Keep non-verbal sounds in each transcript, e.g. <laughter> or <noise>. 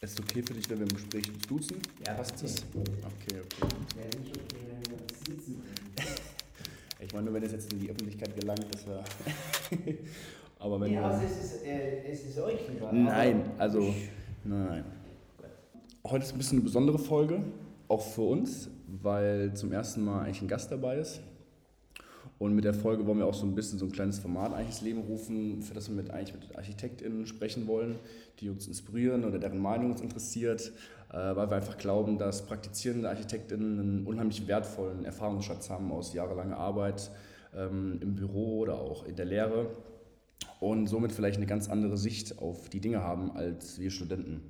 Ist es okay für dich, wenn wir im Gespräch uns duzen? Ja, passt okay. das? Okay, okay. Wäre nicht okay, wenn wir uns sitzen Ich meine, nur wenn es jetzt in die Öffentlichkeit gelangt, das wäre. <laughs> Aber wenn Ja, wir. also es ist, äh, es ist euch lieber. Nein, also. Nein. Heute ist ein bisschen eine besondere Folge, auch für uns, weil zum ersten Mal eigentlich ein Gast dabei ist. Und mit der Folge wollen wir auch so ein bisschen so ein kleines Format eigentlich ins Leben rufen, für das wir mit, eigentlich mit ArchitektInnen sprechen wollen, die uns inspirieren oder deren Meinung uns interessiert, äh, weil wir einfach glauben, dass praktizierende ArchitektInnen einen unheimlich wertvollen Erfahrungsschatz haben aus jahrelanger Arbeit ähm, im Büro oder auch in der Lehre und somit vielleicht eine ganz andere Sicht auf die Dinge haben als wir Studenten.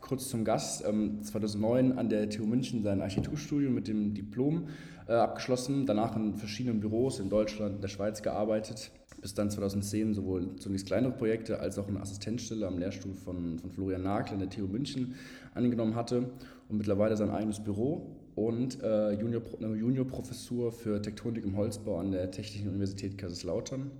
Kurz zum Gast, ähm, 2009 an der TU München sein Architekturstudium mit dem Diplom äh, abgeschlossen, danach in verschiedenen Büros in Deutschland, in der Schweiz gearbeitet, bis dann 2010 sowohl zunächst kleinere Projekte als auch eine Assistenzstelle am Lehrstuhl von, von Florian Nagel an der TU München angenommen hatte und mittlerweile sein eigenes Büro und äh, Junior, eine Juniorprofessur für Tektonik im Holzbau an der Technischen Universität Kaiserslautern.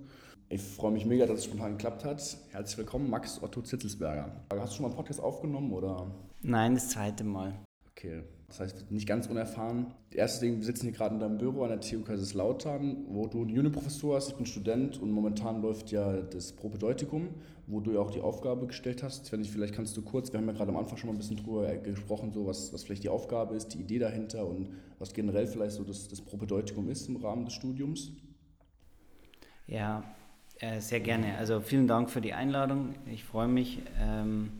Ich freue mich mega, dass es spontan geklappt hat. Herzlich willkommen, Max Otto Zitzelsberger. Hast du schon mal einen Podcast aufgenommen oder? Nein, das zweite Mal. Okay, das heißt nicht ganz unerfahren. Das erste Ding, wir sitzen hier gerade in deinem Büro an der TU Kaiserslautern, wo du eine Juniorprofessur hast. Ich bin Student und momentan läuft ja das Propedeutikum, wo du ja auch die Aufgabe gestellt hast. Ich, vielleicht kannst du kurz, wir haben ja gerade am Anfang schon mal ein bisschen drüber gesprochen, so was, was vielleicht die Aufgabe ist, die Idee dahinter und was generell vielleicht so das, das Propedeutikum ist im Rahmen des Studiums. Ja, äh, sehr gerne. Also vielen Dank für die Einladung. Ich freue mich. Ähm,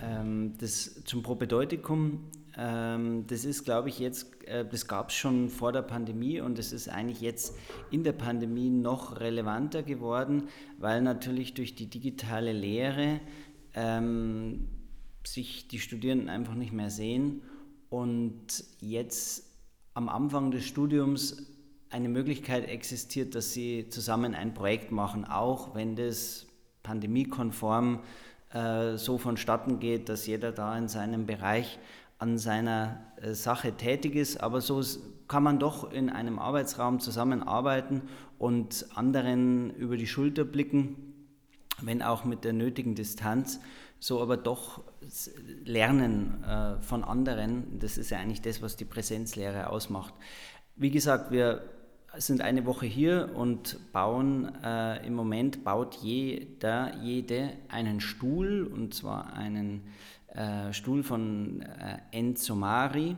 ähm, das zum Propedeutikum, das ist, glaube ich, jetzt, äh, das gab es schon vor der Pandemie und es ist eigentlich jetzt in der Pandemie noch relevanter geworden, weil natürlich durch die digitale Lehre ähm, sich die Studierenden einfach nicht mehr sehen und jetzt am Anfang des Studiums eine Möglichkeit existiert, dass sie zusammen ein Projekt machen, auch wenn das pandemiekonform äh, so vonstatten geht, dass jeder da in seinem Bereich an seiner äh, Sache tätig ist. Aber so kann man doch in einem Arbeitsraum zusammenarbeiten und anderen über die Schulter blicken, wenn auch mit der nötigen Distanz, so aber doch lernen äh, von anderen. Das ist ja eigentlich das, was die Präsenzlehre ausmacht. Wie gesagt, wir sind eine Woche hier und bauen, äh, im Moment baut jeder, jede einen Stuhl, und zwar einen äh, Stuhl von äh, Enzo Mari.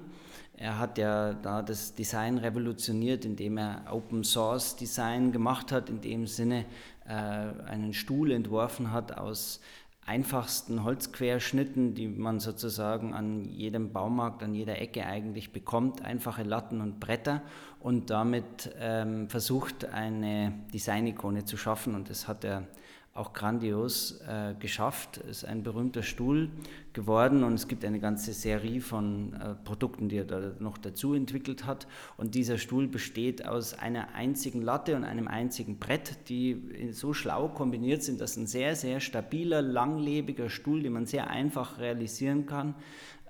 Er hat ja da das Design revolutioniert, indem er Open Source Design gemacht hat, in dem Sinne äh, einen Stuhl entworfen hat aus einfachsten Holzquerschnitten, die man sozusagen an jedem Baumarkt, an jeder Ecke eigentlich bekommt, einfache Latten und Bretter und damit ähm, versucht, eine Designikone zu schaffen und das hat er auch grandios äh, geschafft. Ist ein berühmter Stuhl geworden und es gibt eine ganze Serie von äh, Produkten, die er da noch dazu entwickelt hat. Und dieser Stuhl besteht aus einer einzigen Latte und einem einzigen Brett, die so schlau kombiniert sind, dass ein sehr, sehr stabiler, langlebiger Stuhl, den man sehr einfach realisieren kann,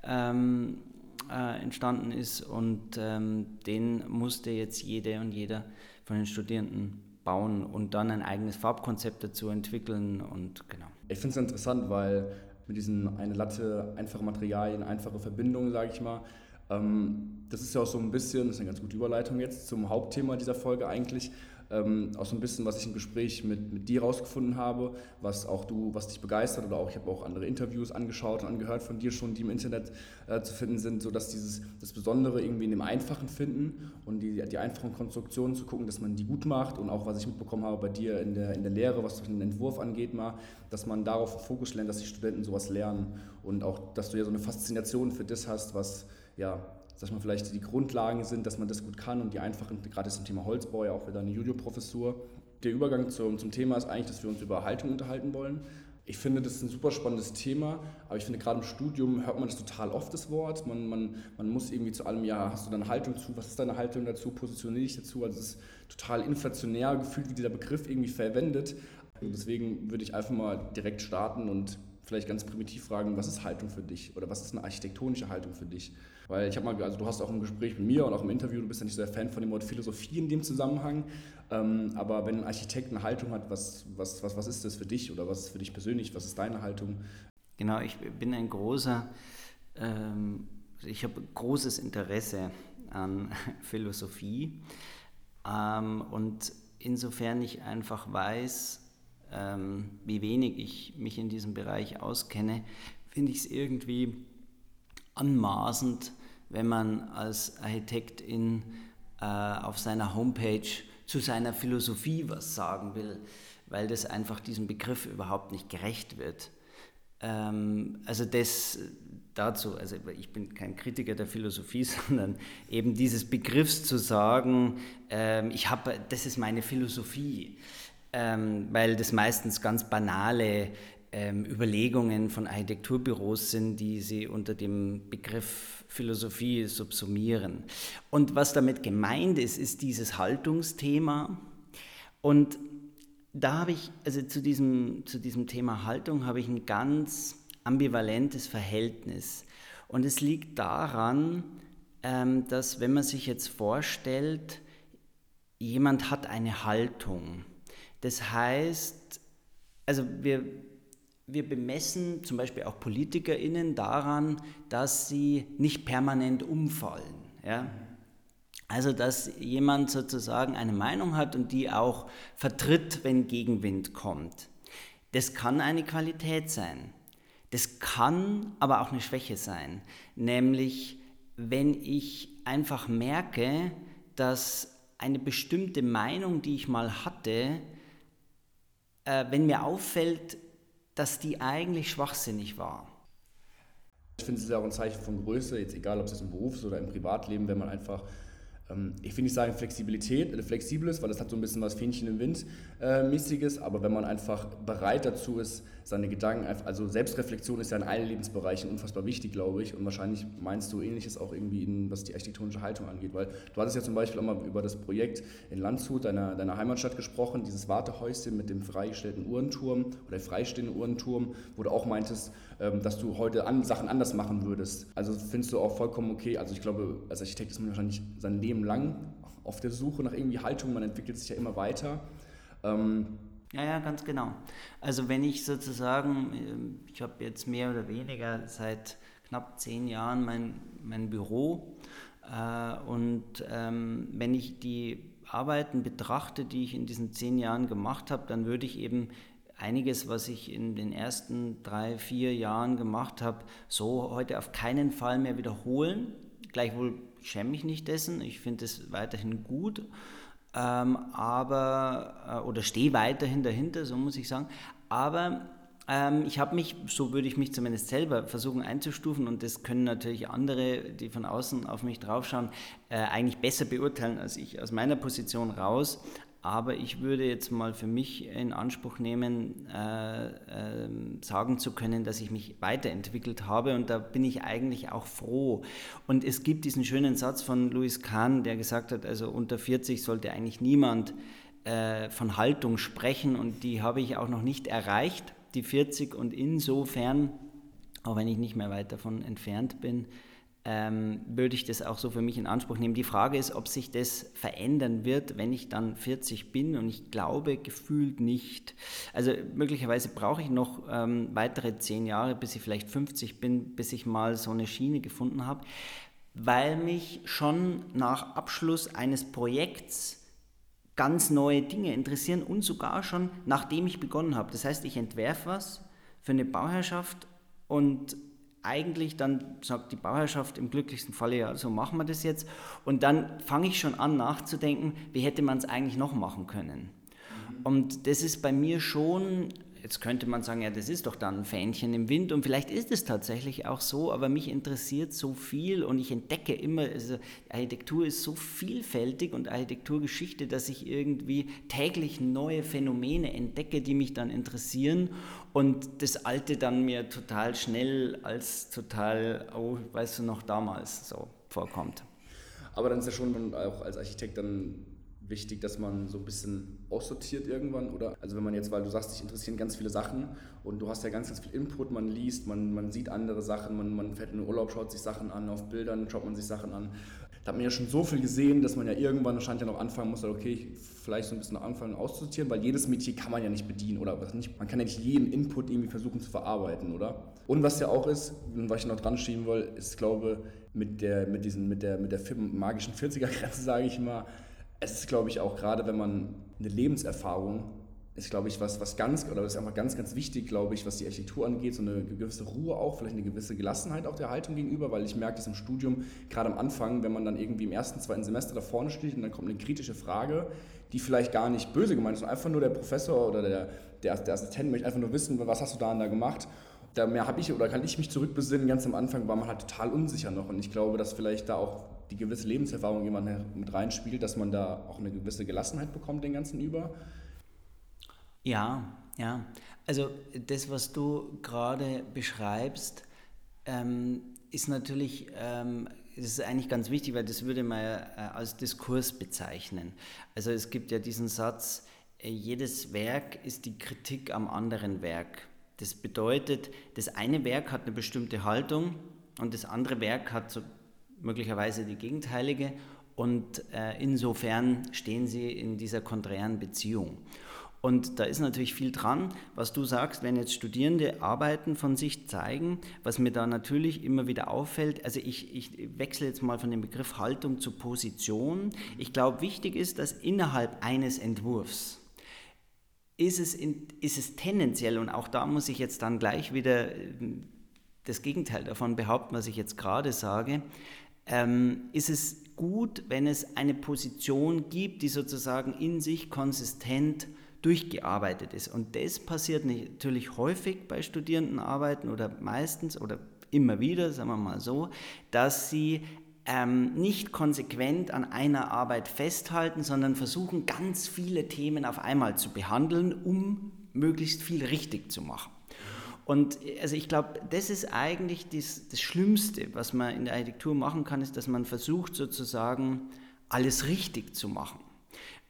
ähm, äh, entstanden ist. Und ähm, den musste jetzt jede und jeder von den Studierenden bauen und dann ein eigenes Farbkonzept dazu entwickeln und genau. Ich finde es interessant, weil mit diesen eine Latte, einfache Materialien, einfache Verbindungen, sage ich mal, ähm, das ist ja auch so ein bisschen, das ist eine ganz gute Überleitung jetzt zum Hauptthema dieser Folge eigentlich, ähm, auch so ein bisschen, was ich im Gespräch mit, mit dir rausgefunden habe, was auch du, was dich begeistert oder auch, ich habe auch andere Interviews angeschaut und angehört von dir schon, die im Internet äh, zu finden sind, so dass dieses, das Besondere irgendwie in dem Einfachen finden und die, die einfachen Konstruktionen zu gucken, dass man die gut macht und auch, was ich mitbekommen habe bei dir in der, in der Lehre, was den Entwurf angeht mal, dass man darauf Fokus lernt, dass die Studenten sowas lernen und auch, dass du ja so eine Faszination für das hast, was, ja, dass man vielleicht die Grundlagen sind, dass man das gut kann und die einfachen, gerade zum Thema Holzbau ja auch wieder eine Juniorprofessur. Der Übergang zum, zum Thema ist eigentlich, dass wir uns über Haltung unterhalten wollen. Ich finde, das ist ein super spannendes Thema, aber ich finde, gerade im Studium hört man das total oft, das Wort. Man, man, man muss irgendwie zu allem, ja, hast du deine Haltung zu, was ist deine Haltung dazu, positioniere dich dazu. Also es ist total inflationär gefühlt, wie dieser Begriff irgendwie verwendet. Und deswegen würde ich einfach mal direkt starten und vielleicht ganz primitiv fragen, was ist Haltung für dich oder was ist eine architektonische Haltung für dich? Weil ich habe mal, also du hast auch im Gespräch mit mir und auch im Interview, du bist ja nicht so der Fan von dem Wort Philosophie in dem Zusammenhang, ähm, aber wenn ein Architekt eine Haltung hat, was, was, was, was ist das für dich oder was ist für dich persönlich, was ist deine Haltung? Genau, ich bin ein großer, ähm, ich habe großes Interesse an <laughs> Philosophie ähm, und insofern ich einfach weiß, ähm, wie wenig ich mich in diesem Bereich auskenne, finde ich es irgendwie anmaßend, wenn man als Architektin äh, auf seiner Homepage zu seiner Philosophie was sagen will, weil das einfach diesem Begriff überhaupt nicht gerecht wird. Ähm, also das dazu, also ich bin kein Kritiker der Philosophie, <laughs> sondern eben dieses Begriffs zu sagen, ähm, ich habe, das ist meine Philosophie, ähm, weil das meistens ganz banale ähm, Überlegungen von Architekturbüros sind, die sie unter dem Begriff Philosophie subsumieren. Und was damit gemeint ist, ist dieses Haltungsthema. Und da habe ich, also zu diesem, zu diesem Thema Haltung habe ich ein ganz ambivalentes Verhältnis. Und es liegt daran, ähm, dass wenn man sich jetzt vorstellt, jemand hat eine Haltung. Das heißt, also wir, wir bemessen zum Beispiel auch PolitikerInnen daran, dass sie nicht permanent umfallen. Ja? Also, dass jemand sozusagen eine Meinung hat und die auch vertritt, wenn Gegenwind kommt. Das kann eine Qualität sein. Das kann aber auch eine Schwäche sein. Nämlich, wenn ich einfach merke, dass eine bestimmte Meinung, die ich mal hatte, äh, wenn mir auffällt, dass die eigentlich schwachsinnig war. Ich finde es ja auch ein Zeichen von Größe, jetzt egal ob es im Berufs- oder im Privatleben, wenn man einfach ich will nicht sagen Flexibilität, äh, flexibel ist, weil das hat so ein bisschen was Fähnchen im Wind äh, mäßiges, aber wenn man einfach bereit dazu ist, seine Gedanken, also Selbstreflexion ist ja in allen Lebensbereichen unfassbar wichtig, glaube ich, und wahrscheinlich meinst du ähnliches auch irgendwie, in, was die architektonische Haltung angeht, weil du hattest ja zum Beispiel auch mal über das Projekt in Landshut, deiner, deiner Heimatstadt, gesprochen, dieses Wartehäuschen mit dem freigestellten Uhrenturm oder freistehenden Uhrenturm, wo du auch meintest, ähm, dass du heute an, Sachen anders machen würdest. Also findest du auch vollkommen okay, also ich glaube, als Architekt ist man wahrscheinlich sein Leben lang auf der Suche nach irgendwie Haltung, man entwickelt sich ja immer weiter. Ähm, ja, ja, ganz genau. Also wenn ich sozusagen, ähm, ich habe jetzt mehr oder weniger seit knapp zehn Jahren mein, mein Büro äh, und ähm, wenn ich die Arbeiten betrachte, die ich in diesen zehn Jahren gemacht habe, dann würde ich eben einiges, was ich in den ersten drei, vier Jahren gemacht habe, so heute auf keinen Fall mehr wiederholen. Gleichwohl schäme ich nicht dessen, ich finde es weiterhin gut ähm, aber, äh, oder stehe weiterhin dahinter, so muss ich sagen. Aber ähm, ich habe mich, so würde ich mich zumindest selber versuchen einzustufen und das können natürlich andere, die von außen auf mich draufschauen, äh, eigentlich besser beurteilen als ich aus meiner Position raus. Aber ich würde jetzt mal für mich in Anspruch nehmen, äh, äh, sagen zu können, dass ich mich weiterentwickelt habe. Und da bin ich eigentlich auch froh. Und es gibt diesen schönen Satz von Louis Kahn, der gesagt hat, also unter 40 sollte eigentlich niemand äh, von Haltung sprechen. Und die habe ich auch noch nicht erreicht, die 40 und insofern, auch wenn ich nicht mehr weit davon entfernt bin, ähm, würde ich das auch so für mich in Anspruch nehmen. Die Frage ist, ob sich das verändern wird, wenn ich dann 40 bin und ich glaube gefühlt nicht. Also möglicherweise brauche ich noch ähm, weitere 10 Jahre, bis ich vielleicht 50 bin, bis ich mal so eine Schiene gefunden habe, weil mich schon nach Abschluss eines Projekts ganz neue Dinge interessieren und sogar schon nachdem ich begonnen habe. Das heißt, ich entwerfe was für eine Bauherrschaft und eigentlich dann sagt die Bauherrschaft im glücklichsten Falle, ja, so machen wir das jetzt. Und dann fange ich schon an nachzudenken, wie hätte man es eigentlich noch machen können. Und das ist bei mir schon Jetzt könnte man sagen, ja, das ist doch dann ein Fähnchen im Wind und vielleicht ist es tatsächlich auch so, aber mich interessiert so viel und ich entdecke immer, also Architektur ist so vielfältig und Architekturgeschichte, dass ich irgendwie täglich neue Phänomene entdecke, die mich dann interessieren und das Alte dann mir total schnell als total, oh, weißt du noch damals so vorkommt. Aber dann ist ja schon auch als Architekt dann wichtig, dass man so ein bisschen aussortiert irgendwann, oder? Also wenn man jetzt, weil du sagst, dich interessieren ganz viele Sachen und du hast ja ganz, ganz viel Input, man liest, man, man sieht andere Sachen, man, man fährt in den Urlaub, schaut sich Sachen an, auf Bildern schaut man sich Sachen an. da hat man ja schon so viel gesehen, dass man ja irgendwann wahrscheinlich ja noch anfangen muss, okay, ich vielleicht so ein bisschen anfangen auszusortieren, weil jedes Metier kann man ja nicht bedienen oder was nicht, man kann ja nicht jeden Input irgendwie versuchen zu verarbeiten, oder? Und was ja auch ist, was ich noch dran schieben will, ist, glaube mit der, mit diesen, mit der, mit der magischen 40er-Grenze, <laughs> sage ich mal, es ist, glaube ich, auch gerade, wenn man eine Lebenserfahrung ist, glaube ich, was, was ganz, oder ist einfach ganz, ganz wichtig, glaube ich, was die Architektur angeht, so eine gewisse Ruhe auch, vielleicht eine gewisse Gelassenheit auch der Haltung gegenüber, weil ich merke das im Studium, gerade am Anfang, wenn man dann irgendwie im ersten, zweiten Semester da vorne steht und dann kommt eine kritische Frage, die vielleicht gar nicht böse gemeint ist, sondern einfach nur der Professor oder der, der, der Assistent möchte einfach nur wissen, was hast du da und da gemacht. Da mehr habe ich oder kann ich mich zurückbesinnen, ganz am Anfang war man halt total unsicher noch und ich glaube, dass vielleicht da auch die gewisse Lebenserfahrung jemand mit reinspielt, dass man da auch eine gewisse Gelassenheit bekommt den ganzen über. Ja, ja. Also das, was du gerade beschreibst, ähm, ist natürlich, ähm, ist eigentlich ganz wichtig, weil das würde man ja äh, als Diskurs bezeichnen. Also es gibt ja diesen Satz, äh, jedes Werk ist die Kritik am anderen Werk. Das bedeutet, das eine Werk hat eine bestimmte Haltung und das andere Werk hat so möglicherweise die gegenteilige und äh, insofern stehen sie in dieser konträren Beziehung. Und da ist natürlich viel dran, was du sagst, wenn jetzt Studierende Arbeiten von sich zeigen, was mir da natürlich immer wieder auffällt, also ich, ich wechsle jetzt mal von dem Begriff Haltung zu Position. Ich glaube, wichtig ist, dass innerhalb eines Entwurfs ist es, in, ist es tendenziell, und auch da muss ich jetzt dann gleich wieder äh, das Gegenteil davon behaupten, was ich jetzt gerade sage, ähm, ist es gut, wenn es eine Position gibt, die sozusagen in sich konsistent durchgearbeitet ist. Und das passiert natürlich häufig bei Studierendenarbeiten oder meistens oder immer wieder, sagen wir mal so, dass sie ähm, nicht konsequent an einer Arbeit festhalten, sondern versuchen, ganz viele Themen auf einmal zu behandeln, um möglichst viel richtig zu machen. Und also ich glaube, das ist eigentlich das, das Schlimmste, was man in der Architektur machen kann, ist, dass man versucht sozusagen alles richtig zu machen.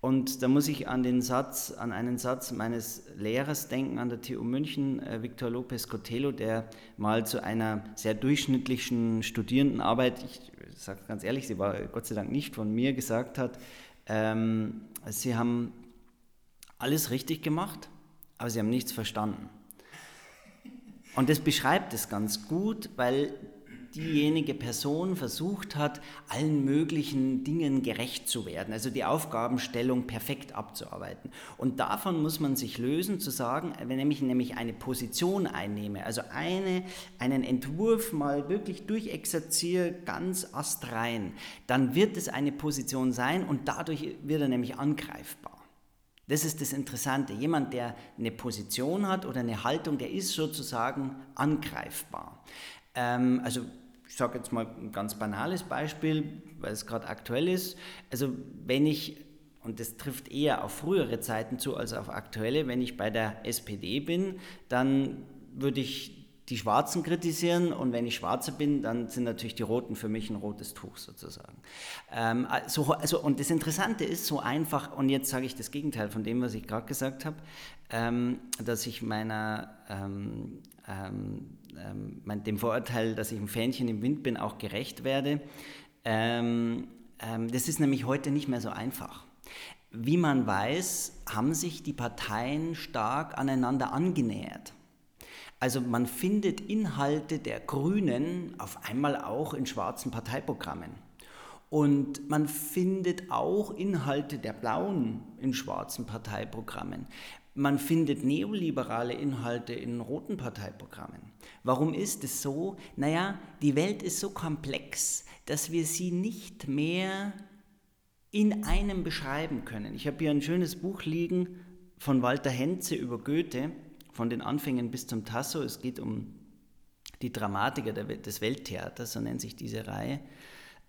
Und da muss ich an den Satz, an einen Satz meines Lehrers denken an der TU München, äh, Victor Lopez Cotelo, der mal zu einer sehr durchschnittlichen Studierendenarbeit, ich sage ganz ehrlich, sie war Gott sei Dank nicht von mir, gesagt hat, ähm, sie haben alles richtig gemacht, aber sie haben nichts verstanden. Und das beschreibt es ganz gut, weil diejenige Person versucht hat, allen möglichen Dingen gerecht zu werden, also die Aufgabenstellung perfekt abzuarbeiten. Und davon muss man sich lösen, zu sagen, wenn ich nämlich eine Position einnehme, also eine, einen Entwurf mal wirklich durchexerziere, ganz astrein, dann wird es eine Position sein und dadurch wird er nämlich angreifbar. Das ist das Interessante. Jemand, der eine Position hat oder eine Haltung, der ist sozusagen angreifbar. Ähm, also ich sage jetzt mal ein ganz banales Beispiel, weil es gerade aktuell ist. Also wenn ich, und das trifft eher auf frühere Zeiten zu als auf aktuelle, wenn ich bei der SPD bin, dann würde ich die Schwarzen kritisieren und wenn ich Schwarze bin, dann sind natürlich die Roten für mich ein rotes Tuch sozusagen. Ähm, also, also, und das Interessante ist so einfach, und jetzt sage ich das Gegenteil von dem, was ich gerade gesagt habe, ähm, dass ich meiner ähm, ähm, ähm, dem Vorurteil, dass ich ein Fähnchen im Wind bin, auch gerecht werde. Ähm, das ist nämlich heute nicht mehr so einfach. Wie man weiß, haben sich die Parteien stark aneinander angenähert. Also man findet Inhalte der Grünen auf einmal auch in schwarzen Parteiprogrammen. Und man findet auch Inhalte der Blauen in schwarzen Parteiprogrammen. Man findet neoliberale Inhalte in roten Parteiprogrammen. Warum ist es so? Naja, die Welt ist so komplex, dass wir sie nicht mehr in einem beschreiben können. Ich habe hier ein schönes Buch liegen von Walter Henze über Goethe, von den Anfängen bis zum Tasso. Es geht um die Dramatiker des Welttheaters, so nennt sich diese Reihe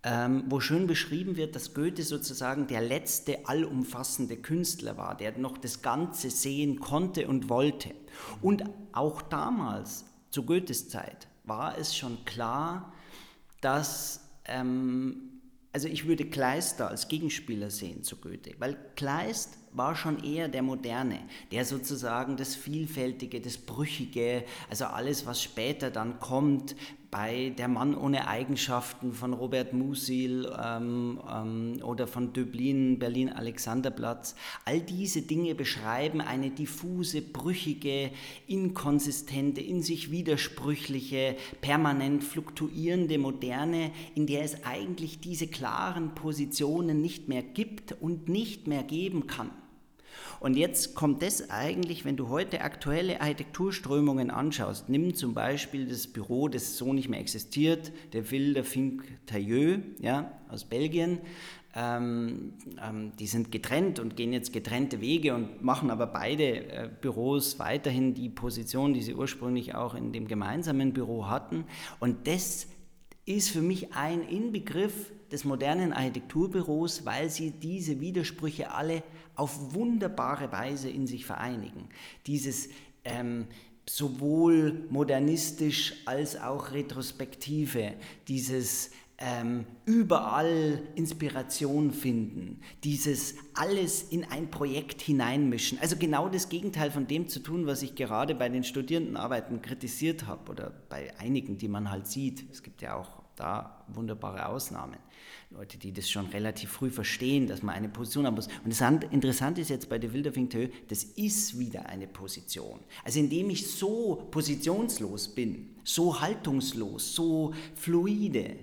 ähm, wo schön beschrieben wird, dass Goethe sozusagen der letzte allumfassende Künstler war, der noch das Ganze sehen konnte und wollte. Und auch damals, zu Goethes Zeit, war es schon klar, dass, ähm, also ich würde Kleist da als Gegenspieler sehen zu Goethe, weil Kleist war schon eher der Moderne, der sozusagen das Vielfältige, das Brüchige, also alles, was später dann kommt, bei Der Mann ohne Eigenschaften von Robert Musil ähm, ähm, oder von Döblin, Berlin Alexanderplatz, all diese Dinge beschreiben eine diffuse, brüchige, inkonsistente, in sich widersprüchliche, permanent fluktuierende Moderne, in der es eigentlich diese klaren Positionen nicht mehr gibt und nicht mehr geben kann. Und jetzt kommt das eigentlich, wenn du heute aktuelle Architekturströmungen anschaust, nimm zum Beispiel das Büro, das so nicht mehr existiert, der Wilder Fink Tailleux ja, aus Belgien. Ähm, ähm, die sind getrennt und gehen jetzt getrennte Wege und machen aber beide äh, Büros weiterhin die Position, die sie ursprünglich auch in dem gemeinsamen Büro hatten. Und das ist für mich ein Inbegriff des modernen Architekturbüros, weil sie diese Widersprüche alle auf wunderbare Weise in sich vereinigen. Dieses ähm, sowohl modernistisch als auch retrospektive, dieses ähm, überall Inspiration finden, dieses alles in ein Projekt hineinmischen. Also genau das Gegenteil von dem zu tun, was ich gerade bei den Studierendenarbeiten kritisiert habe oder bei einigen, die man halt sieht. Es gibt ja auch da wunderbare Ausnahmen. Leute, die das schon relativ früh verstehen, dass man eine Position haben muss. Und das Interessante ist jetzt bei der Wilderfing das ist wieder eine Position. Also indem ich so positionslos bin, so haltungslos, so fluide,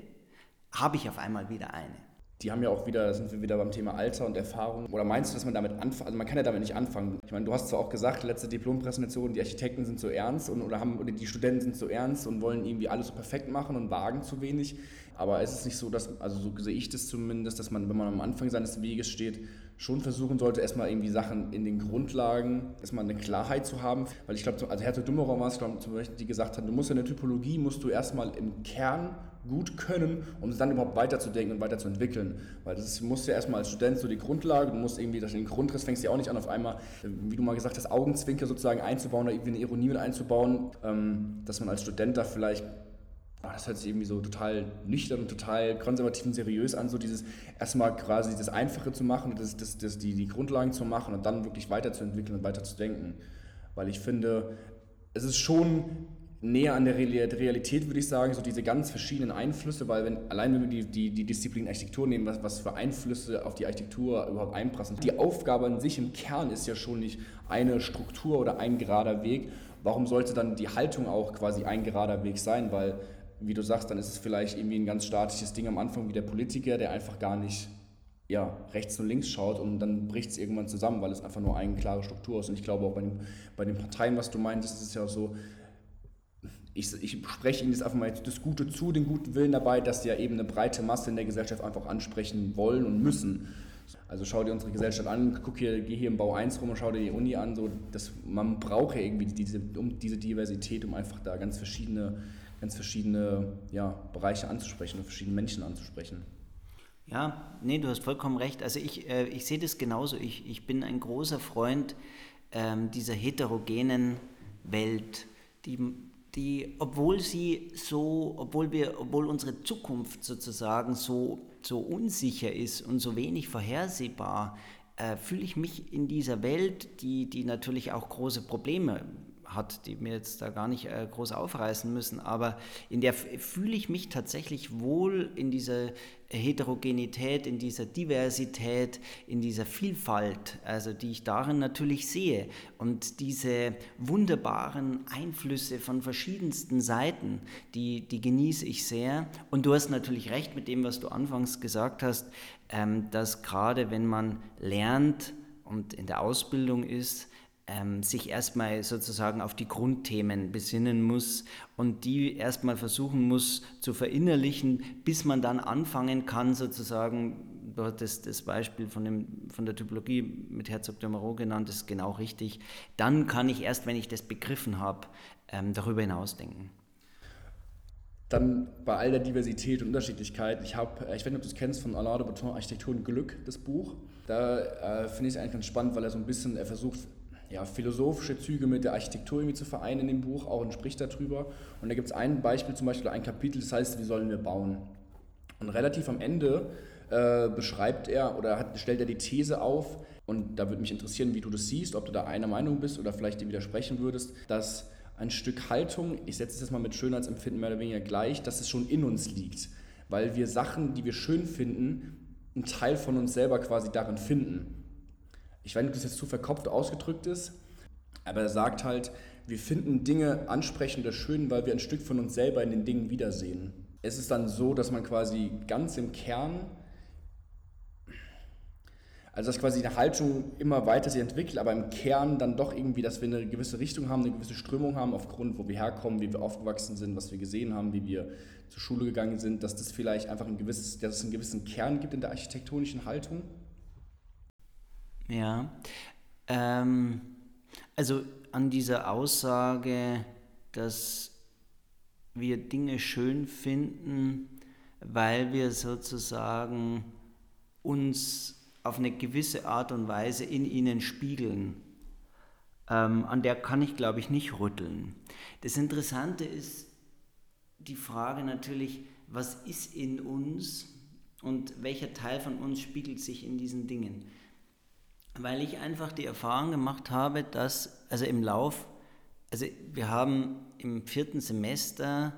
habe ich auf einmal wieder eine die haben ja auch wieder, da sind wir wieder beim Thema Alter und Erfahrung. Oder meinst du, dass man damit anfangen, also man kann ja damit nicht anfangen. Ich meine, du hast zwar auch gesagt, letzte Diplompräsentation, die Architekten sind so ernst und, oder, haben, oder die Studenten sind so ernst und wollen irgendwie alles so perfekt machen und wagen zu wenig. Aber es ist nicht so, dass, also so sehe ich das zumindest, dass man, wenn man am Anfang seines Weges steht, schon versuchen sollte, erstmal irgendwie Sachen in den Grundlagen, erstmal eine Klarheit zu haben. Weil ich glaube, also Herzog Dummerer war es, glaube zum Beispiel, die gesagt hat, du musst eine Typologie, musst du erstmal im Kern gut können, um es dann überhaupt weiterzudenken und weiterzuentwickeln. Weil das musst du ja erstmal als Student so die Grundlage, du musst irgendwie, den Grundriss fängst du ja auch nicht an, auf einmal, wie du mal gesagt hast, Augenzwinker sozusagen einzubauen oder irgendwie eine Ironie mit einzubauen, ähm, dass man als Student da vielleicht oh, das hört sich irgendwie so total nüchtern und total konservativ und seriös an, so dieses erstmal quasi das Einfache zu machen, das, das, das, die, die Grundlagen zu machen und dann wirklich weiterzuentwickeln und weiterzudenken. Weil ich finde, es ist schon näher an der Realität, würde ich sagen, so diese ganz verschiedenen Einflüsse, weil wenn, allein wenn wir die, die, die Disziplin Architektur nehmen, was, was für Einflüsse auf die Architektur überhaupt einprassen. Die Aufgabe an sich im Kern ist ja schon nicht eine Struktur oder ein gerader Weg. Warum sollte dann die Haltung auch quasi ein gerader Weg sein? Weil, wie du sagst, dann ist es vielleicht irgendwie ein ganz statisches Ding am Anfang wie der Politiker, der einfach gar nicht ja, rechts und links schaut und dann bricht es irgendwann zusammen, weil es einfach nur eine klare Struktur ist. Und ich glaube auch bei den, bei den Parteien, was du meintest, ist es ja auch so, ich, ich spreche Ihnen jetzt einfach mal das Gute zu, den guten Willen dabei, dass Sie ja eben eine breite Masse in der Gesellschaft einfach ansprechen wollen und müssen. Also schau dir unsere Gesellschaft an, guck hier, geh hier im Bau 1 rum und schau dir die Uni an. So, das, man braucht ja irgendwie diese, um diese Diversität, um einfach da ganz verschiedene, ganz verschiedene ja, Bereiche anzusprechen und verschiedene Menschen anzusprechen. Ja, nee, du hast vollkommen recht. Also ich, äh, ich sehe das genauso. Ich, ich bin ein großer Freund ähm, dieser heterogenen Welt, die die, obwohl sie so, obwohl wir, obwohl unsere Zukunft sozusagen so, so unsicher ist und so wenig vorhersehbar, äh, fühle ich mich in dieser Welt, die, die natürlich auch große Probleme hat, die wir jetzt da gar nicht äh, groß aufreißen müssen, aber in der fühle ich mich tatsächlich wohl in dieser Heterogenität, in dieser Diversität, in dieser Vielfalt, also die ich darin natürlich sehe. Und diese wunderbaren Einflüsse von verschiedensten Seiten, die, die genieße ich sehr. Und du hast natürlich recht mit dem, was du anfangs gesagt hast, ähm, dass gerade wenn man lernt und in der Ausbildung ist, ähm, sich erstmal sozusagen auf die Grundthemen besinnen muss und die erstmal versuchen muss zu verinnerlichen, bis man dann anfangen kann, sozusagen, du hattest das Beispiel von, dem, von der Typologie mit Herzog de Moreau genannt, das ist genau richtig, dann kann ich erst, wenn ich das begriffen habe, ähm, darüber hinausdenken. Dann bei all der Diversität und Unterschiedlichkeit, ich habe, äh, ich weiß nicht, ob du es kennst, von Alain de Botton, Architektur und Glück, das Buch. Da äh, finde ich es eigentlich ganz spannend, weil er so ein bisschen, er versucht, ja, philosophische Züge mit der Architektur irgendwie zu vereinen in dem Buch, auch und spricht darüber. Und da gibt es ein Beispiel, zum Beispiel ein Kapitel, das heißt, wie sollen wir bauen? Und relativ am Ende äh, beschreibt er oder hat, stellt er die These auf, Und da würde mich interessieren, wie du das siehst, ob du da einer Meinung bist oder vielleicht dir widersprechen würdest, dass ein Stück Haltung, ich setze es jetzt mal mit Schönheitsempfinden mehr oder weniger gleich, dass es schon in uns liegt. Weil wir Sachen, die wir schön finden, einen Teil von uns selber quasi darin finden. Ich weiß nicht, ob das jetzt zu verkopft ausgedrückt ist, aber er sagt halt, wir finden Dinge ansprechend oder schön, weil wir ein Stück von uns selber in den Dingen wiedersehen. Es ist dann so, dass man quasi ganz im Kern, also dass quasi eine Haltung immer weiter sich entwickelt, aber im Kern dann doch irgendwie, dass wir eine gewisse Richtung haben, eine gewisse Strömung haben, aufgrund, wo wir herkommen, wie wir aufgewachsen sind, was wir gesehen haben, wie wir zur Schule gegangen sind, dass das vielleicht einfach ein gewisses, dass es einen gewissen Kern gibt in der architektonischen Haltung? Ja, ähm, also an dieser Aussage, dass wir Dinge schön finden, weil wir sozusagen uns auf eine gewisse Art und Weise in ihnen spiegeln. Ähm, an der kann ich, glaube ich, nicht rütteln. Das Interessante ist die Frage natürlich, was ist in uns und welcher Teil von uns spiegelt sich in diesen Dingen weil ich einfach die Erfahrung gemacht habe, dass, also im Lauf, also wir haben im vierten Semester